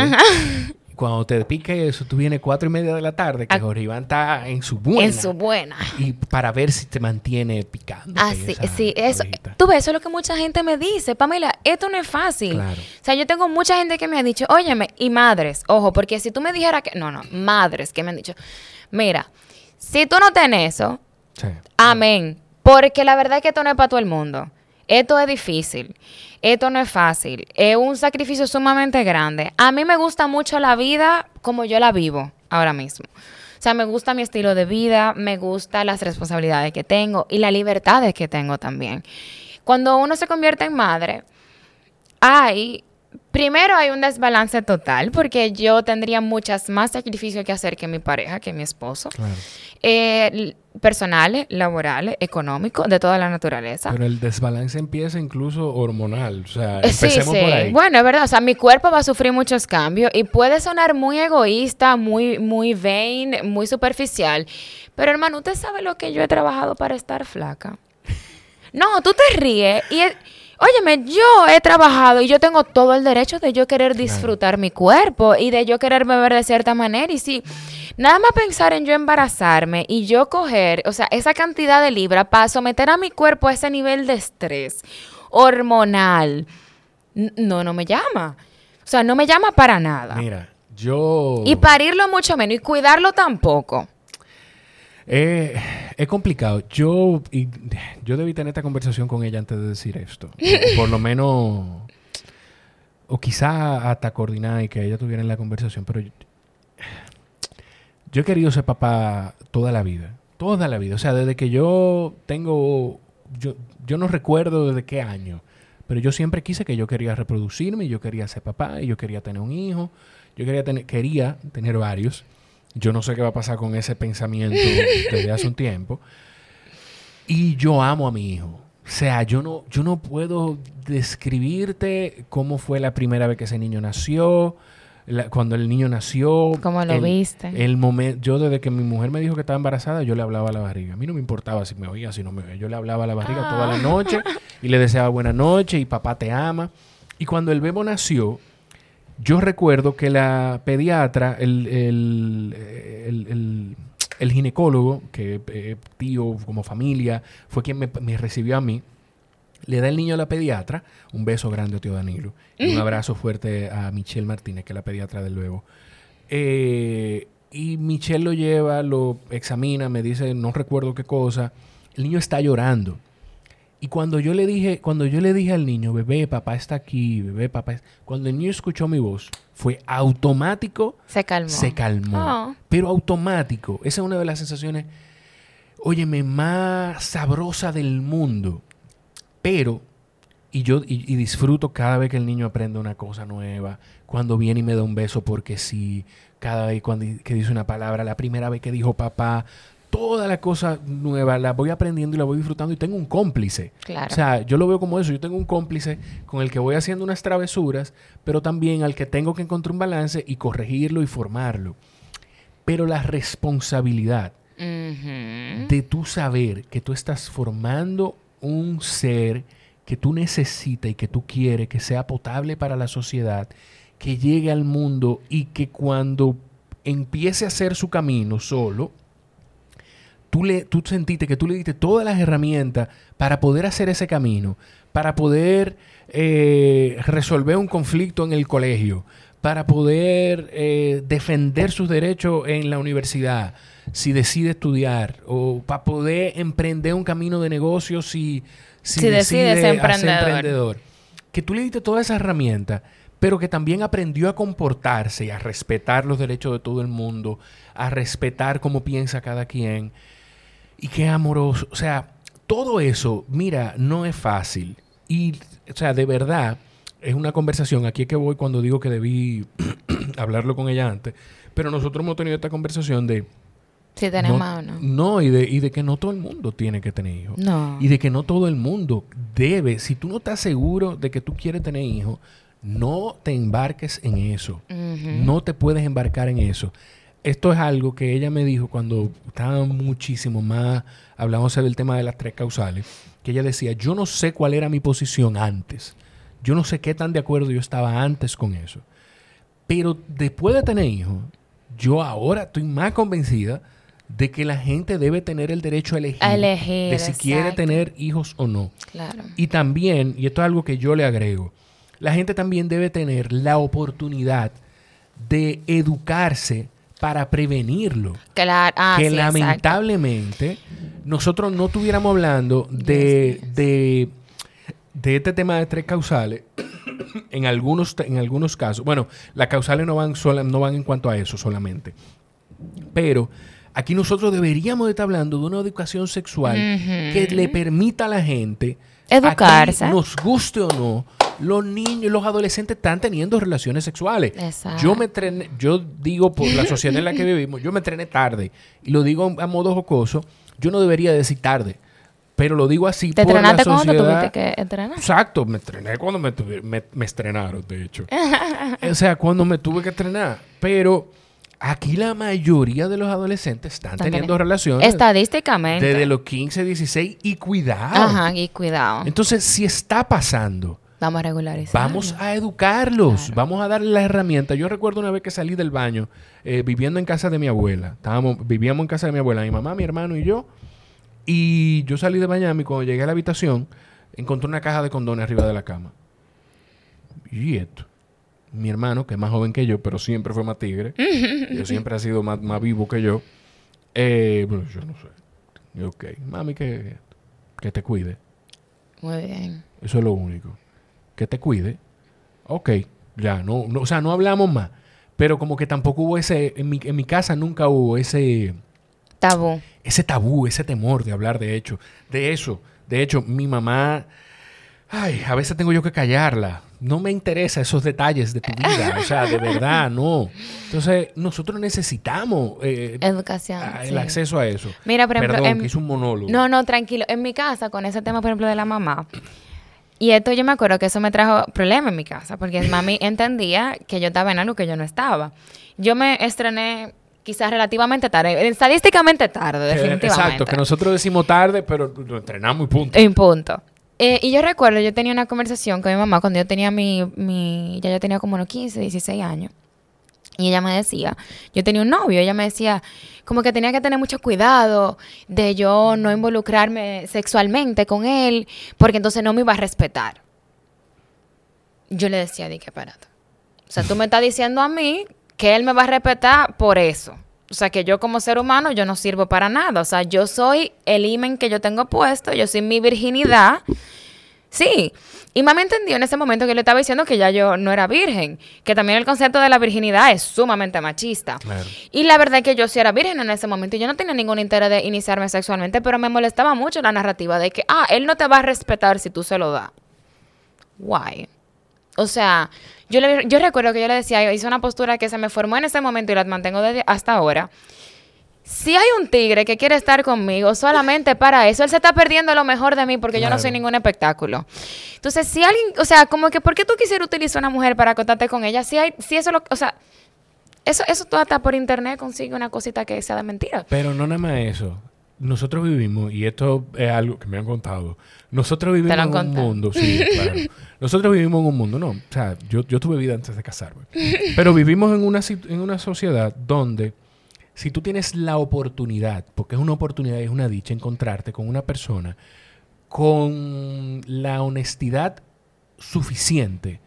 Cuando te pique eso, tú vienes cuatro y media de la tarde, que Ah. Jorge Iván está en su buena. En su buena. Y para ver si te mantiene picando. Ah, sí, sí, eso. Tú ves, eso es lo que mucha gente me dice. Pamela, esto no es fácil. Claro. O sea, yo tengo mucha gente que me ha dicho, óyeme, y madres, ojo, porque si tú me dijeras que. No, no, madres que me han dicho, mira, si tú no tienes eso, Sí. amén. Porque la verdad es que esto no es para todo el mundo. Esto es difícil. Esto no es fácil. Es un sacrificio sumamente grande. A mí me gusta mucho la vida como yo la vivo ahora mismo. O sea, me gusta mi estilo de vida, me gusta las responsabilidades que tengo y las libertades que tengo también. Cuando uno se convierte en madre, hay, primero hay un desbalance total porque yo tendría muchas más sacrificios que hacer que mi pareja, que mi esposo Claro. eh, personales, laborales, económicos, de toda la naturaleza. Pero el desbalance empieza incluso hormonal. O sea, Eh, sí, empecemos sí. por ahí. Bueno, es verdad, o sea, mi cuerpo va a sufrir muchos cambios y puede sonar muy egoísta, muy, muy vain, muy superficial. Pero hermano, ¿usted sabe lo que yo he trabajado para estar flaca? No, tú te ríes y... es- Óyeme, yo he trabajado y yo tengo todo el derecho de yo querer disfrutar mi cuerpo y de yo querer beber de cierta manera. Y si nada más pensar en yo embarazarme y yo coger, o sea, esa cantidad de libras para someter a mi cuerpo a ese nivel de estrés hormonal, no, no me llama. O sea, no me llama para nada. Mira, yo... Y parirlo mucho menos y cuidarlo tampoco. Eh, es complicado. Yo, y, yo debí tener esta conversación con ella antes de decir esto. Por lo menos, o quizá hasta coordinar y que ella tuviera la conversación. Pero yo, yo he querido ser papá toda la vida. Toda la vida. O sea, desde que yo tengo... Yo, yo no recuerdo desde qué año. Pero yo siempre quise que yo quería reproducirme, yo quería ser papá, y yo quería tener un hijo. Yo quería tener, quería tener varios. Yo no sé qué va a pasar con ese pensamiento desde hace un tiempo. Y yo amo a mi hijo. O sea, yo no, yo no puedo describirte cómo fue la primera vez que ese niño nació, la- cuando el niño nació. ¿Cómo lo el- viste? El momento, yo desde que mi mujer me dijo que estaba embarazada, yo le hablaba a la barriga. A mí no me importaba si me oía, si no me oía. Yo le hablaba a la barriga toda la noche y le deseaba buena noche y papá te ama. Y cuando el bebo nació, yo recuerdo que la pediatra, el, el, el- el- ginecólogo, que eh, tío como familia, fue quien me, me recibió a mí, le da el niño a la pediatra, un beso grande a tío Danilo, y un abrazo fuerte a Michelle Martínez, que es la pediatra del luego. Eh, y Michelle lo lleva, lo examina, me dice, no recuerdo qué cosa, el niño está llorando. Y cuando yo le dije, cuando yo le dije al niño, bebé, papá está aquí, bebé, papá, es-", cuando el niño escuchó mi voz, fue automático, Se calmó. se calmó. Oh. Pero automático. Esa es una de las sensaciones, óyeme, más sabrosa del mundo. Pero, y yo y, y disfruto cada vez que el niño aprende una cosa nueva, cuando viene y me da un beso porque sí, cada vez cuando, que dice una palabra, la primera vez que dijo papá, toda la cosa nueva la voy aprendiendo y la voy disfrutando y tengo un cómplice. Claro. O sea, yo lo veo como eso. Yo tengo un cómplice con el que voy haciendo unas travesuras, pero también al que tengo que encontrar un balance y corregirlo y formarlo. Pero la responsabilidad de tú saber que tú estás formando un ser que tú necesitas y que tú quieres que sea potable para la sociedad, que llegue al mundo y que cuando empiece a hacer su camino solo, tú, le, tú sentiste que tú le diste todas las herramientas para poder hacer ese camino, para poder eh, resolver un conflicto en el colegio, para poder eh, defender sus derechos en la universidad, si decide estudiar, o para poder emprender un camino de negocio si, si, Si decide ser hacer emprendedor. emprendedor. Que tú le diste todas esas herramientas, pero que también aprendió a comportarse y a respetar los derechos de todo el mundo, a respetar cómo piensa cada quien, y qué amoroso. O sea, todo eso, mira, no es fácil. Y, o sea, de verdad, es una conversación. Aquí es que voy cuando digo que debí hablarlo con ella antes. Pero nosotros hemos tenido esta conversación de. Si tenemos no, o no. No, y de, y de que no todo el mundo tiene que tener hijos. No. Y de que no todo el mundo debe. Si tú no estás seguro de que tú quieres tener hijos, no te embarques en eso. Ujú. No te puedes embarcar en eso. Esto es algo que ella me dijo cuando estaba muchísimo más, hablamos del tema de las tres causales, que ella decía, yo no sé cuál era mi posición antes. Yo no sé qué tan de acuerdo yo estaba antes con eso. Pero después de tener hijos, yo ahora estoy más convencida de que la gente debe tener el derecho a elegir, A elegir, de si quiere tener hijos o no. Claro. Y también, y esto es algo que yo le agrego, la gente también debe tener la oportunidad de educarse para prevenirlo. Claro. Ah, que sí, exacto. lamentablemente nosotros no estuviéramos hablando de, de, de este tema de tres causales en algunos, en algunos casos. Bueno, las causales no van, sola- no van en cuanto a eso solamente. Pero aquí nosotros deberíamos de estar hablando de una educación sexual que le permita a la gente Educarse. nos guste o no, los niños, los adolescentes están teniendo relaciones sexuales. Exacto. Yo me entrené, yo digo por la sociedad en la que vivimos, yo me entrené tarde. Y lo digo a modo jocoso, yo no debería decir tarde. Pero lo digo así ¿Te por la entrenaste cuando sociedad. tuviste que entrenar? Exacto, me estrené cuando me, tuve- me, me estrenaron, de hecho. o sea, cuando me tuve que estrenar. Pero aquí la mayoría de los adolescentes están, teniendo- relaciones Estadísticamente. desde los 15, 16 y cuidado. Ajá, y cuidado. Entonces, si está pasando, Vamos a regularizar. vamos a educarlos, Claro. vamos a darle las herramientas. Yo recuerdo una vez que salí del baño, eh, viviendo en casa de mi abuela. Estábamos, vivíamos en casa de mi abuela, mi mamá, mi hermano y yo. Y yo salí de y cuando llegué a la habitación, encontré una caja de condones arriba de la cama. Y esto. Mi hermano, que es más joven que yo, pero siempre fue más tigre. yo siempre ha sido más, más vivo que yo. Eh, bueno, yo no sé. Y, Ok, mami, que, que te cuide. Muy bien. Eso es lo único. Que te cuide. Ok, ya, no, no, o sea, no hablamos más. Pero como que tampoco hubo ese, en mi, en mi casa nunca hubo ese, Tabú. ese tabú, ese temor de hablar de hecho, de eso. De hecho, mi mamá, ay, a veces tengo yo que callarla. No me interesa esos detalles de tu vida, o sea, de verdad, no. Entonces, nosotros necesitamos eh, Educación. ah, el sí. acceso a eso. Mira, por ejemplo, Perdón, en- que hice un monólogo. No, no, tranquilo. En mi casa, con ese tema, por ejemplo, de la mamá. Y esto yo me acuerdo que eso me trajo problemas en mi casa, porque mami entendía que yo estaba en algo que yo no estaba. Yo me estrené quizás relativamente tarde, estadísticamente tarde, definitivamente. Exacto, que nosotros decimos tarde, pero lo entrenamos y punto. En punto. Eh, y yo recuerdo, yo tenía una conversación con mi mamá cuando yo tenía mi, mi, ya yo tenía como unos 15, 16 años. Y ella me decía, yo tenía un novio, ella me decía como que tenía que tener mucho cuidado de yo no involucrarme sexualmente con él, porque entonces no me iba a respetar. Yo le decía, di que espérate. O sea, tú me estás diciendo a mí que él me va a respetar por eso. O sea, que yo como ser humano, yo no sirvo para nada. O sea, yo soy el imen que yo tengo puesto, yo soy mi virginidad. Sí. Y mami entendió en ese momento que yo le estaba diciendo que ya yo no era virgen. Que también el concepto de la virginidad es sumamente machista. Claro. Y la verdad es que yo sí era virgen en ese momento. y Yo no tenía ningún interés de iniciarme sexualmente, pero me molestaba mucho la narrativa de que, ah, él no te va a respetar si tú se lo das. Why? O sea, yo, le- yo recuerdo que yo le decía, hice una postura que se me formó en ese momento y la mantengo desde hasta ahora. Si hay un tigre que quiere estar conmigo solamente para eso, él se está perdiendo lo mejor de mí porque yo no soy ningún espectáculo. Entonces, si alguien, o sea, como que, ¿por qué tú quisieras utilizar una mujer para acostarte con ella? Si hay, si eso lo, o sea, eso, eso tú hasta por internet consigue una cosita que sea de mentira. Pero no nada más eso. Nosotros vivimos, y esto es algo que me han contado, nosotros vivimos en un mundo, sí, claro. Nosotros vivimos en un mundo, no, o sea, yo, yo tuve vida antes de casarme, pero vivimos en una, en una sociedad donde si tú tienes la oportunidad, porque es una oportunidad y es una dicha encontrarte con una persona con la honestidad suficiente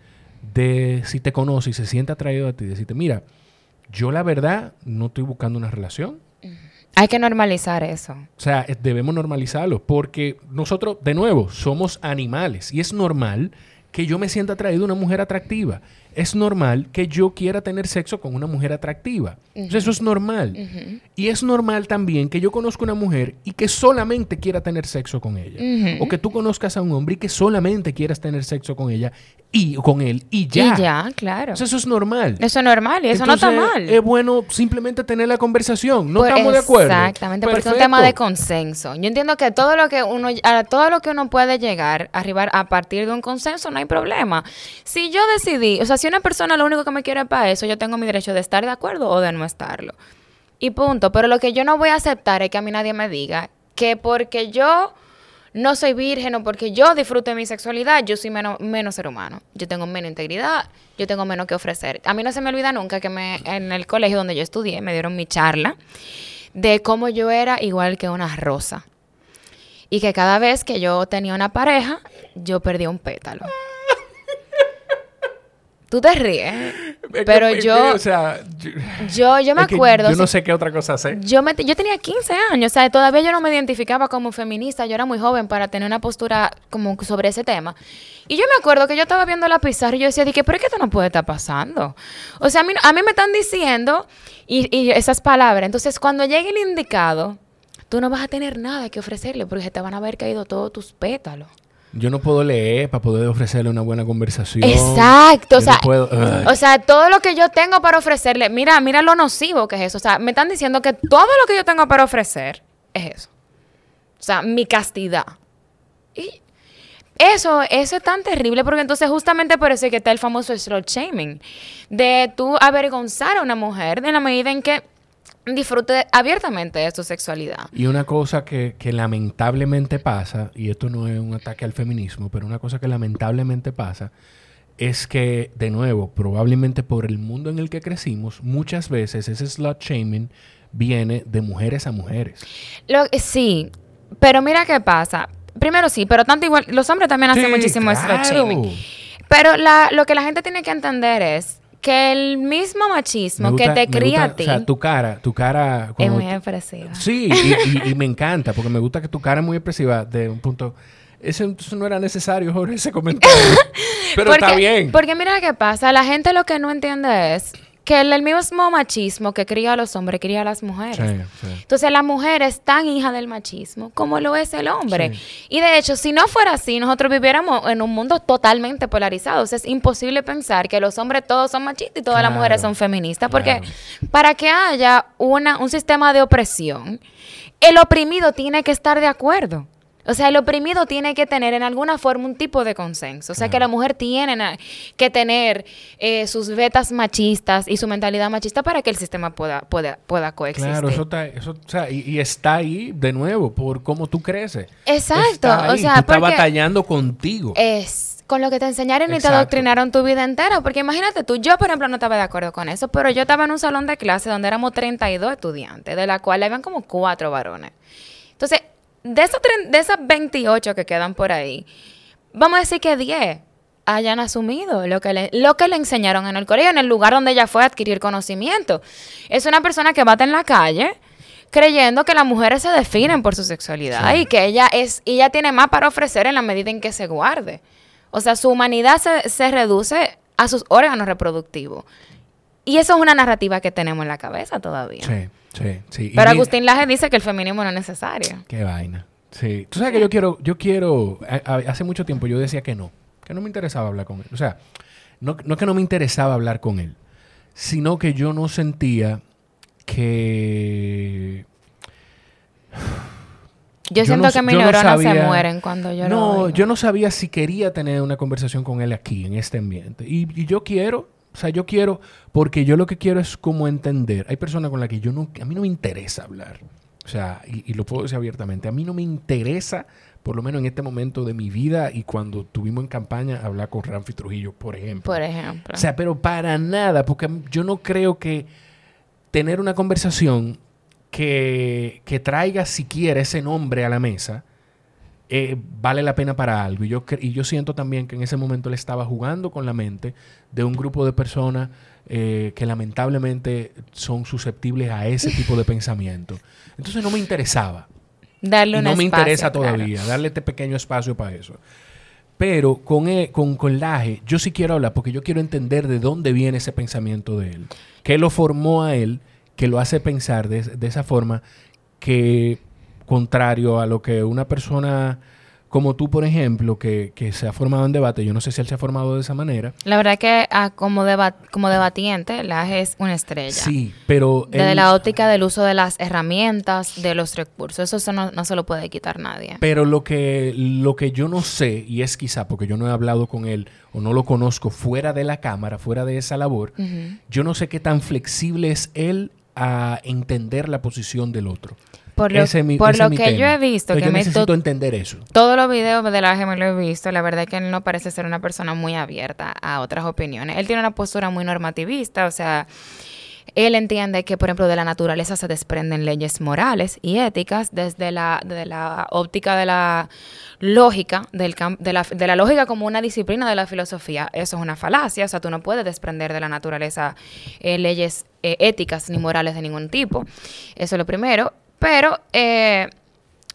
de si te conoce y se siente atraído a ti, decirte, mira, yo la verdad no estoy buscando una relación, Hay que normalizar eso. o sea, debemos normalizarlo porque nosotros, de nuevo, somos animales y es normal que yo me sienta atraído a una mujer atractiva. Es normal que yo quiera tener sexo con una mujer atractiva. Eso es normal. Y es normal también que yo conozca una mujer y que solamente quiera tener sexo con ella. O que tú conozcas a un hombre y que solamente quieras tener sexo con ella y con él y ya. Y ya, claro. eso es normal. Eso es normal y eso no está mal. Es bueno simplemente tener la conversación. No pues estamos de acuerdo. Exactamente, porque es un tema de consenso. Yo entiendo que todo lo que uno, a todo lo que uno puede llegar, arribar a partir de un consenso, no hay problema. Si yo decidí, o sea, si una persona lo único que me quiere para eso, yo tengo mi derecho de estar de acuerdo o de no estarlo. Y punto. Pero lo que yo no voy a aceptar es que a mí nadie me diga que porque yo no soy virgen o porque yo disfruto de mi sexualidad, yo soy menos, menos ser humano. Yo tengo menos integridad, yo tengo menos que ofrecer. A mí no se me olvida nunca que me, en el colegio donde yo estudié me dieron mi charla de cómo yo era igual que una rosa. Y que cada vez que yo tenía una pareja, yo perdía un pétalo. Tú te ríes. Pero yo. O sea, yo, yo, me acuerdo. Yo no sé qué otra cosa hacer. Yo, me, yo tenía 15 años. O sea, todavía yo no me identificaba como feminista. Yo era muy joven para tener una postura como sobre ese tema. Y yo me acuerdo que yo estaba viendo la pizarra y yo decía, ¿pero qué esto no puede estar pasando? O sea, a mí, a mí me están diciendo y, y esas palabras. Entonces, cuando llegue el indicado, tú no vas a tener nada que ofrecerle porque se te van a haber caído todos tus pétalos. Yo no puedo leer para poder ofrecerle una buena conversación. Exacto. O sea, o sea, todo lo que yo tengo para ofrecerle, mira, mira lo nocivo que es eso. O sea, me están diciendo que todo lo que yo tengo para ofrecer es eso. O sea, mi castidad. Y eso, eso es tan terrible porque entonces justamente por eso es que está el famoso slut shaming. De tú avergonzar a una mujer en la medida en que disfrute abiertamente de su sexualidad. Y una cosa que, lamentablemente pasa, y esto no es un ataque al feminismo, pero una cosa que lamentablemente pasa, es que, de nuevo, probablemente por el mundo en el que crecimos, muchas veces ese slut shaming viene de mujeres a mujeres. Lo, sí, pero mira qué pasa. Primero sí, pero tanto igual, los hombres también hacen muchísimo slut shaming. Pero la, lo que la gente tiene que entender es que el mismo machismo que te cría a ti. O sea, tu cara, tu cara. Es muy expresiva. Sí, y, me encanta, porque me gusta que tu cara es muy expresiva de un punto. Eso, no era necesario, Jorge, ese comentario. Pero está bien. Porque mira qué pasa, la gente lo que no entiende es que el, mismo machismo que cría a los hombres cría a las mujeres. Entonces la mujer es tan hija del machismo como lo es el hombre. Y de hecho, si no fuera así, nosotros viviéramos en un mundo totalmente polarizado. es imposible pensar que los hombres todos son machistas y todas las mujeres son feministas. Porque para que haya una, un sistema de opresión, el oprimido tiene que estar de acuerdo. O sea, el oprimido tiene que tener en alguna forma un tipo de consenso. O sea, que la mujer tiene que tener eh, sus vetas machistas y su mentalidad machista para que el sistema pueda, pueda, pueda coexistir. Claro, eso está, eso, o sea, y, está ahí de nuevo por cómo tú creces. Exacto. O sea, tú estás batallando contigo. Es con lo que te enseñaron y te adoctrinaron tu vida entera. Porque imagínate tú, yo por ejemplo no estaba de acuerdo con eso, pero yo estaba en un salón de clase donde éramos 32 estudiantes, de la cual habían como cuatro varones. Entonces, de, esos de esas 28 que quedan por ahí, vamos a decir que 10 hayan asumido lo que, le, lo que le enseñaron en el colegio, en el lugar donde ella fue a adquirir conocimiento. Es una persona que bate en la calle creyendo que las mujeres se definen por su sexualidad y que ella es ella tiene más para ofrecer en la medida en que se guarde. O sea, su humanidad se, se reduce a sus órganos reproductivos. Y eso es una narrativa que tenemos en la cabeza todavía. Sí. Sí, sí. Pero Agustín Laje dice que el feminismo no es necesario. Qué vaina. Sí. Tú sabes que yo quiero, yo quiero, hace mucho tiempo yo decía que no, que no me interesaba hablar con él. O sea, no, no que no me interesaba hablar con él, sino que yo no sentía que... Yo, siento que mis neuronas se mueren cuando yo No, yo no sabía si quería tener una conversación con él aquí, en este ambiente. y yo quiero, o sea, yo quiero, porque yo lo que quiero es como entender. Hay personas con las que yo no, a mí no me interesa hablar. O sea, y, lo puedo decir abiertamente, a mí no me interesa, por lo menos en este momento de mi vida y cuando tuvimos en campaña, hablar con Ramfi Trujillo, por ejemplo. Por ejemplo. O sea, pero para nada, porque yo no creo que tener una conversación que, que traiga siquiera ese nombre a la mesa, eh, vale la pena para algo. Y yo, y yo siento también que en ese momento él estaba jugando con la mente de un grupo de personas eh, que lamentablemente son susceptibles a ese tipo de pensamiento. Entonces no me interesaba. Darle y no me interesa todavía, darle este pequeño espacio para eso. Pero con, e- con, con Laje, yo sí quiero hablar porque yo quiero entender de dónde viene ese pensamiento de él. ¿Qué lo formó a él que lo hace pensar de, de esa forma que, contrario a lo que una persona como tú, por ejemplo, que, que se ha formado en debate, yo no sé si él se ha formado de esa manera. La verdad que ah, como, como debatiente, Laje es una estrella. Sí, pero... Desde él- la óptica del uso de las herramientas, de los recursos. Eso no, no se lo puede quitar nadie. Pero lo que, lo que yo no sé, y es quizá porque yo no he hablado con él o no lo conozco fuera de la cámara, fuera de esa labor, yo no sé qué tan flexible es él a entender la posición del otro. Por lo, mi- por que tema. yo he visto, Entonces, que yo me necesito to- entender eso. todos los videos de la me lo he visto, la verdad es que él no parece ser una persona muy abierta a otras opiniones. Él tiene una postura muy normativista, o sea, él entiende que, por ejemplo, de la naturaleza se desprenden leyes morales y éticas desde la, desde la óptica de la lógica, del de, la, de la lógica como una disciplina de la filosofía. Eso es una falacia, o sea, tú no puedes desprender de la naturaleza eh, leyes eh, éticas ni morales de ningún tipo. Eso es lo primero. Pero eh,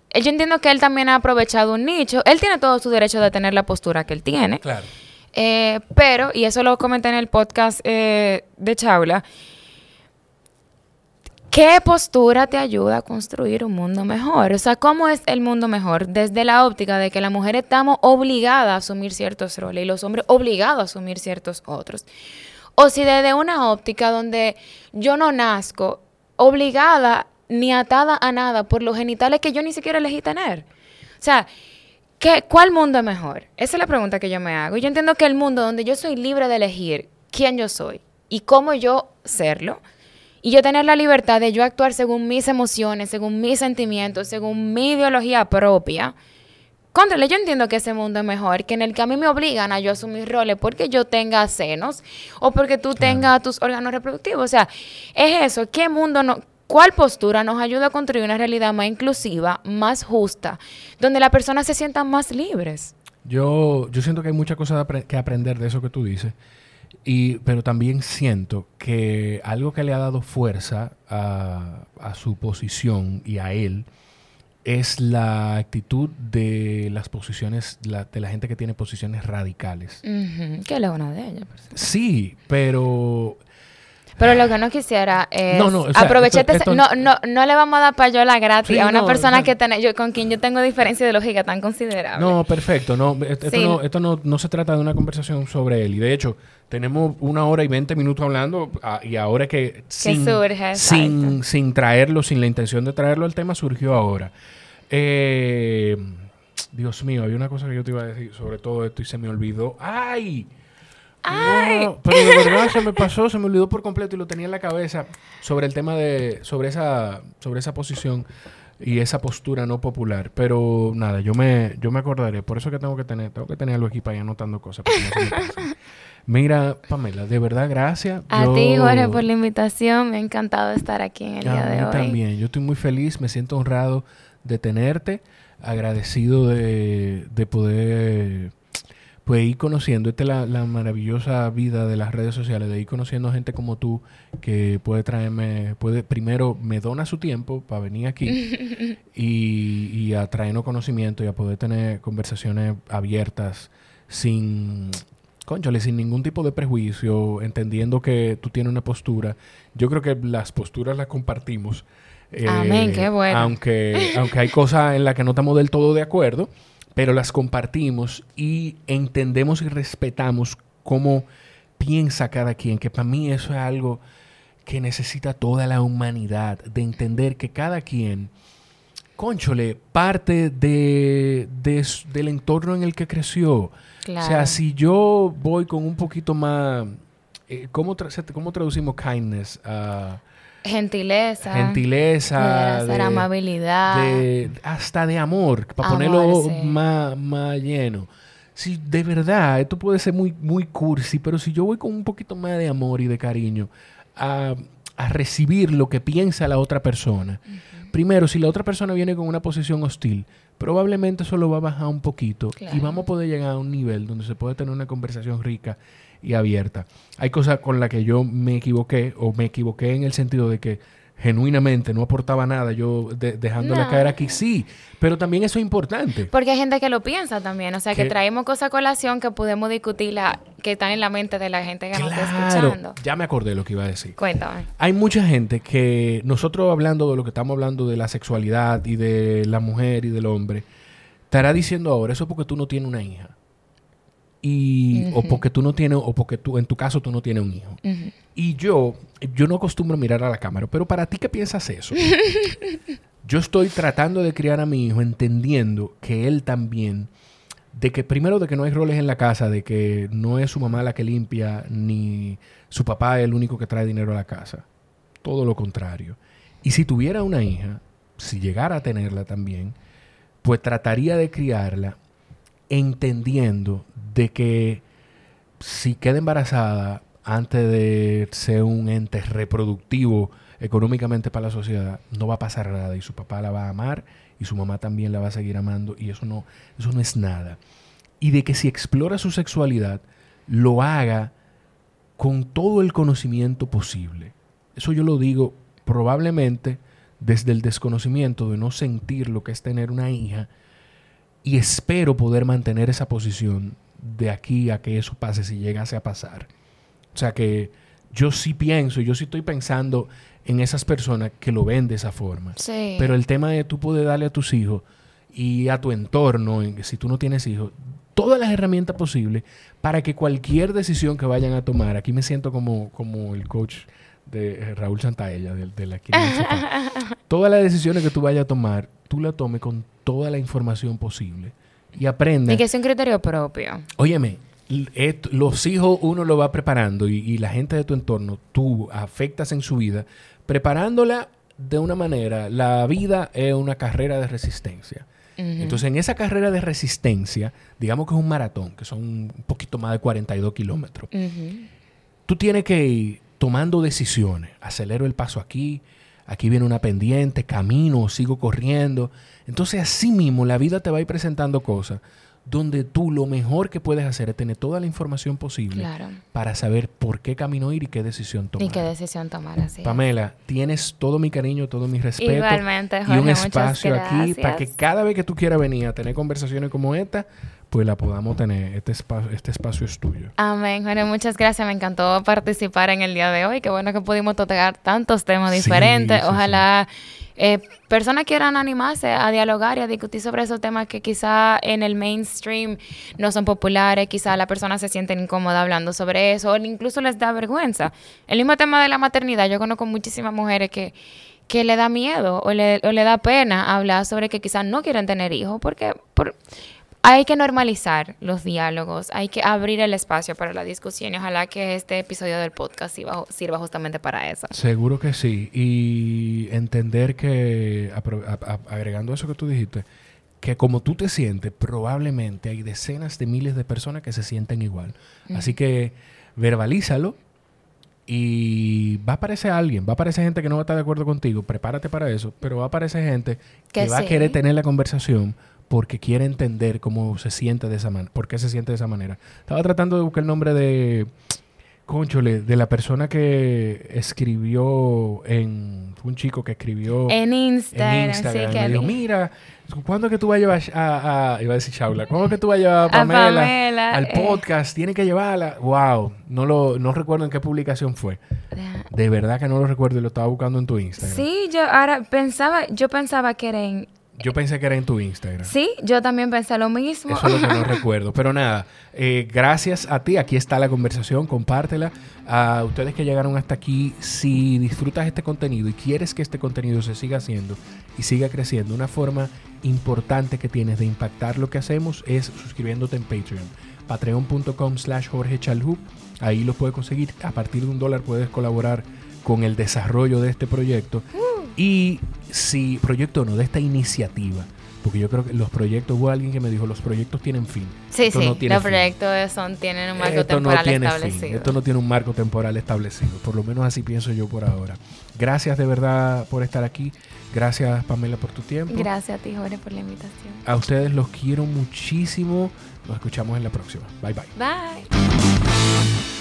eh, yo entiendo que él también ha aprovechado un nicho. Él tiene todo su derecho de tener la postura que él tiene. Claro. Eh, pero, y eso lo comenté en el podcast eh, de Chaula, ¿qué postura te ayuda a construir un mundo mejor? O sea, ¿cómo es el mundo mejor? Desde la óptica de que las mujeres estamos obligadas a asumir ciertos roles y los hombres obligados a asumir ciertos otros. O si desde una óptica donde yo no nazco obligada ni atada a nada por los genitales que yo ni siquiera elegí tener. O sea, ¿qué, ¿cuál mundo es mejor? Esa es la pregunta que yo me hago. Yo entiendo que el mundo donde yo soy libre de elegir quién yo soy y cómo yo serlo, y yo tener la libertad de yo actuar según mis emociones, según mis sentimientos, según mi ideología propia, Contrale, yo entiendo que ese mundo es mejor, que en el que a mí me obligan a yo asumir roles porque yo tenga senos o porque tú tengas tus órganos reproductivos. O sea, es eso. ¿Qué mundo no, cuál postura nos ayuda a construir una realidad más inclusiva, más justa, donde las personas se sientan más libres? Yo, yo siento que hay muchas cosas apre- que aprender de eso que tú dices. Y, pero también siento que algo que le ha dado fuerza a, a su posición y a él es la actitud de las posiciones, la- de la gente que tiene posiciones radicales. Ujú, Que él es una de ellas. Sí, pero Pero lo que no quisiera es No, no, o sea, aprovecharte. esto- esto- no, no, no le vamos a dar payola gratis Sí, a una no, persona que tiene- yo, con quien yo tengo diferencia ideológica tan considerable. No, perfecto. No, est- esto, Sí. no, esto no, no se trata de una conversación sobre él. Y de hecho, tenemos una hora y veinte minutos hablando y ahora que sin, surge, sin, sin traerlo, sin la intención de traerlo, el tema surgió ahora. Eh, Dios mío, había una cosa que yo te iba a decir sobre todo esto y se me olvidó. ¡Ay! ¡Ay! No, pero de verdad se me pasó, se me olvidó por completo y lo tenía en la cabeza sobre el tema de, sobre esa, sobre esa posición y esa postura no popular. Pero nada, yo me, yo me acordaré. Por eso que tengo que tener, tengo que tener algo aquí para ir anotando cosas. no. Mira, Pamela, de verdad, gracias. A Yo- ti, Jorge, por la invitación. Me ha encantado estar aquí en el a día de mí hoy. también. Yo estoy muy feliz, me siento honrado de tenerte, agradecido de, de poder pues, ir conociendo. Esta es la, la maravillosa vida de las redes sociales, de ir conociendo gente como tú que puede traerme, puede, primero me dona su tiempo para venir aquí y, y a traernos conocimiento y a poder tener conversaciones abiertas sin, conchale, sin ningún tipo de prejuicio, entendiendo que tú tienes una postura. Yo creo que las posturas las compartimos. eh, Amén, qué bueno. Aunque, aunque hay cosas en las que no estamos del todo de acuerdo, pero las compartimos y entendemos y respetamos cómo piensa cada quien, que para mí eso es algo que necesita toda la humanidad, de entender que cada quien, conchole, parte de, de del entorno en el que creció. Claro. O sea, si yo voy con un poquito más... eh, ¿cómo, tra- cómo traducimos kindness? a Gentileza. gentileza, de- amabilidad. de- hasta de amor, para Amor, ponerlo sí. más, más lleno. Si de verdad, esto puede ser muy, muy cursi, pero si yo voy con un poquito más de amor y de cariño a, a recibir lo que piensa la otra persona, primero, si la otra persona viene con una posición hostil, probablemente eso lo va a bajar un poquito y vamos a poder llegar a un nivel donde se puede tener una conversación rica y abierta. Hay cosas con las que yo me equivoqué o me equivoqué en el sentido de que genuinamente no aportaba nada, yo dejándole No. caer aquí, sí, pero también eso es importante. Porque hay gente que lo piensa también, o sea, que Que- traemos cosas a colación que podemos discutir la, que están en la mente de la gente que nos está escuchando. ya me acordé lo que iba a decir. Cuéntame. Hay mucha gente que nosotros hablando de lo que estamos hablando de la sexualidad y de la mujer y del hombre, estará diciendo ahora, eso es porque tú no tienes una hija. Y, O porque tú no tienes, o porque tú, en tu caso, tú no tienes un hijo. Y yo, yo no acostumbro mirar a la cámara, pero para ti, ¿qué piensas eso? yo estoy tratando de criar a mi hijo entendiendo que él también, de que primero de que no hay roles en la casa, de que no es su mamá la que limpia, ni su papá es el único que trae dinero a la casa. Todo lo contrario. Y si tuviera una hija, si llegara a tenerla también, pues trataría de criarla entendiendo de que si queda embarazada antes de ser un ente reproductivo económicamente para la sociedad, no va a pasar nada y su papá la va a amar y su mamá también la va a seguir amando y eso no, eso no es nada. Y de que si explora su sexualidad, lo haga con todo el conocimiento posible. Eso yo lo digo probablemente desde el desconocimiento de no sentir lo que es tener una hija y espero poder mantener esa posición de aquí a que eso pase si llegase a pasar. O sea que yo sí pienso, yo sí estoy pensando en esas personas que lo ven de esa forma. Sí. Pero el tema de tú poder darle a tus hijos y a tu entorno, en- si tú no tienes hijos, todas las herramientas posibles para que cualquier decisión que vayan a tomar, aquí me siento como, como el coach de eh, Raúl Santaella, del de la todas las decisiones que tú vayas a tomar, tú la tomes con toda la información posible y aprenda. y que es un criterio propio. Óyeme, los hijos uno lo va preparando y, y la gente de tu entorno, tú afectas en su vida, preparándola de una manera. La vida es una carrera de resistencia. Entonces, en esa carrera de resistencia, digamos que es un maratón, que son un poquito más de 42 kilómetros, Ujú. tú tienes que ir tomando decisiones. Acelero el paso aquí, aquí viene una pendiente, camino, sigo corriendo. Entonces, así mismo, la vida te va a ir presentando cosas donde tú lo mejor que puedes hacer es tener toda la información posible Claro. para saber por qué camino ir y qué decisión tomar. Y qué decisión tomar así. es. Pamela, tienes todo mi cariño, todo mi respeto. Igualmente, y Jorge, un muchas espacio aquí para que cada vez que tú quieras venir a tener conversaciones como esta, pues la podamos tener. Este espacio, este espacio es tuyo. Amén. Jorge, muchas gracias. Me encantó participar en el día de hoy. Qué bueno que pudimos tocar tantos temas diferentes. sí, Ojalá eh, personas quieran animarse a dialogar y a discutir sobre esos temas que quizá en el mainstream no son populares. Quizá la persona se siente incómoda hablando sobre eso o incluso les da vergüenza. El mismo tema de la maternidad. Yo conozco muchísimas mujeres que que le da miedo o le, o le da pena hablar sobre que quizás no quieren tener hijos porque por, hay que normalizar los diálogos, hay que abrir el espacio para la discusión y ojalá que este episodio del podcast sirva, sirva justamente para eso. Seguro que sí. Y entender que, agregando eso que tú dijiste, que como tú te sientes, probablemente hay decenas de miles de personas que se sienten igual. Así que verbalízalo y va a aparecer alguien, va a aparecer gente que no va a estar de acuerdo contigo, prepárate para eso, pero va a aparecer gente que, Que va a querer tener la conversación porque quiere entender cómo se siente de esa manera, por qué se siente de esa manera. Estaba tratando de buscar el nombre de, conchole, de la persona que escribió en, un chico que escribió En Instagram, en Instagram. sí me dijo, mira, ¿cuándo es que tú vas a llevar a, a- iba a decir Shaula, ¿cuándo es que tú vas a llevar a Pamela, Pamela, al eh. podcast? Tiene que llevarla. Wow, no lo, no recuerdo en qué publicación fue. De verdad que no lo recuerdo y lo estaba buscando en tu Instagram. Sí, yo ahora pensaba, yo pensaba que era en... Yo pensé que era en tu Instagram. Sí, yo también pensé lo mismo. Eso es lo que no recuerdo. Pero nada, eh, gracias a ti. Aquí está la conversación. Compártela. A ustedes que llegaron hasta aquí, si disfrutas este contenido y quieres que este contenido se siga haciendo y siga creciendo, una forma importante que tienes de impactar lo que hacemos es suscribiéndote en Patreon. Patreon.com slash Jorge Chalhub. Ahí lo puedes conseguir. A partir de un dólar puedes colaborar con el desarrollo de este proyecto. Y si, proyecto no, de esta iniciativa. Porque yo creo que los proyectos, hubo alguien que me dijo, los proyectos tienen fin. Sí, Esto sí, no tiene los fin. proyectos son, tienen un marco Esto no temporal tiene fin. establecido. Esto no tiene un marco temporal establecido. Por lo menos así pienso yo por ahora. Gracias de verdad por estar aquí. Gracias, Pamela, por tu tiempo. Gracias a ti, Jorge, por la invitación. A ustedes los quiero muchísimo. Nos escuchamos en la próxima. Bye bye. Bye.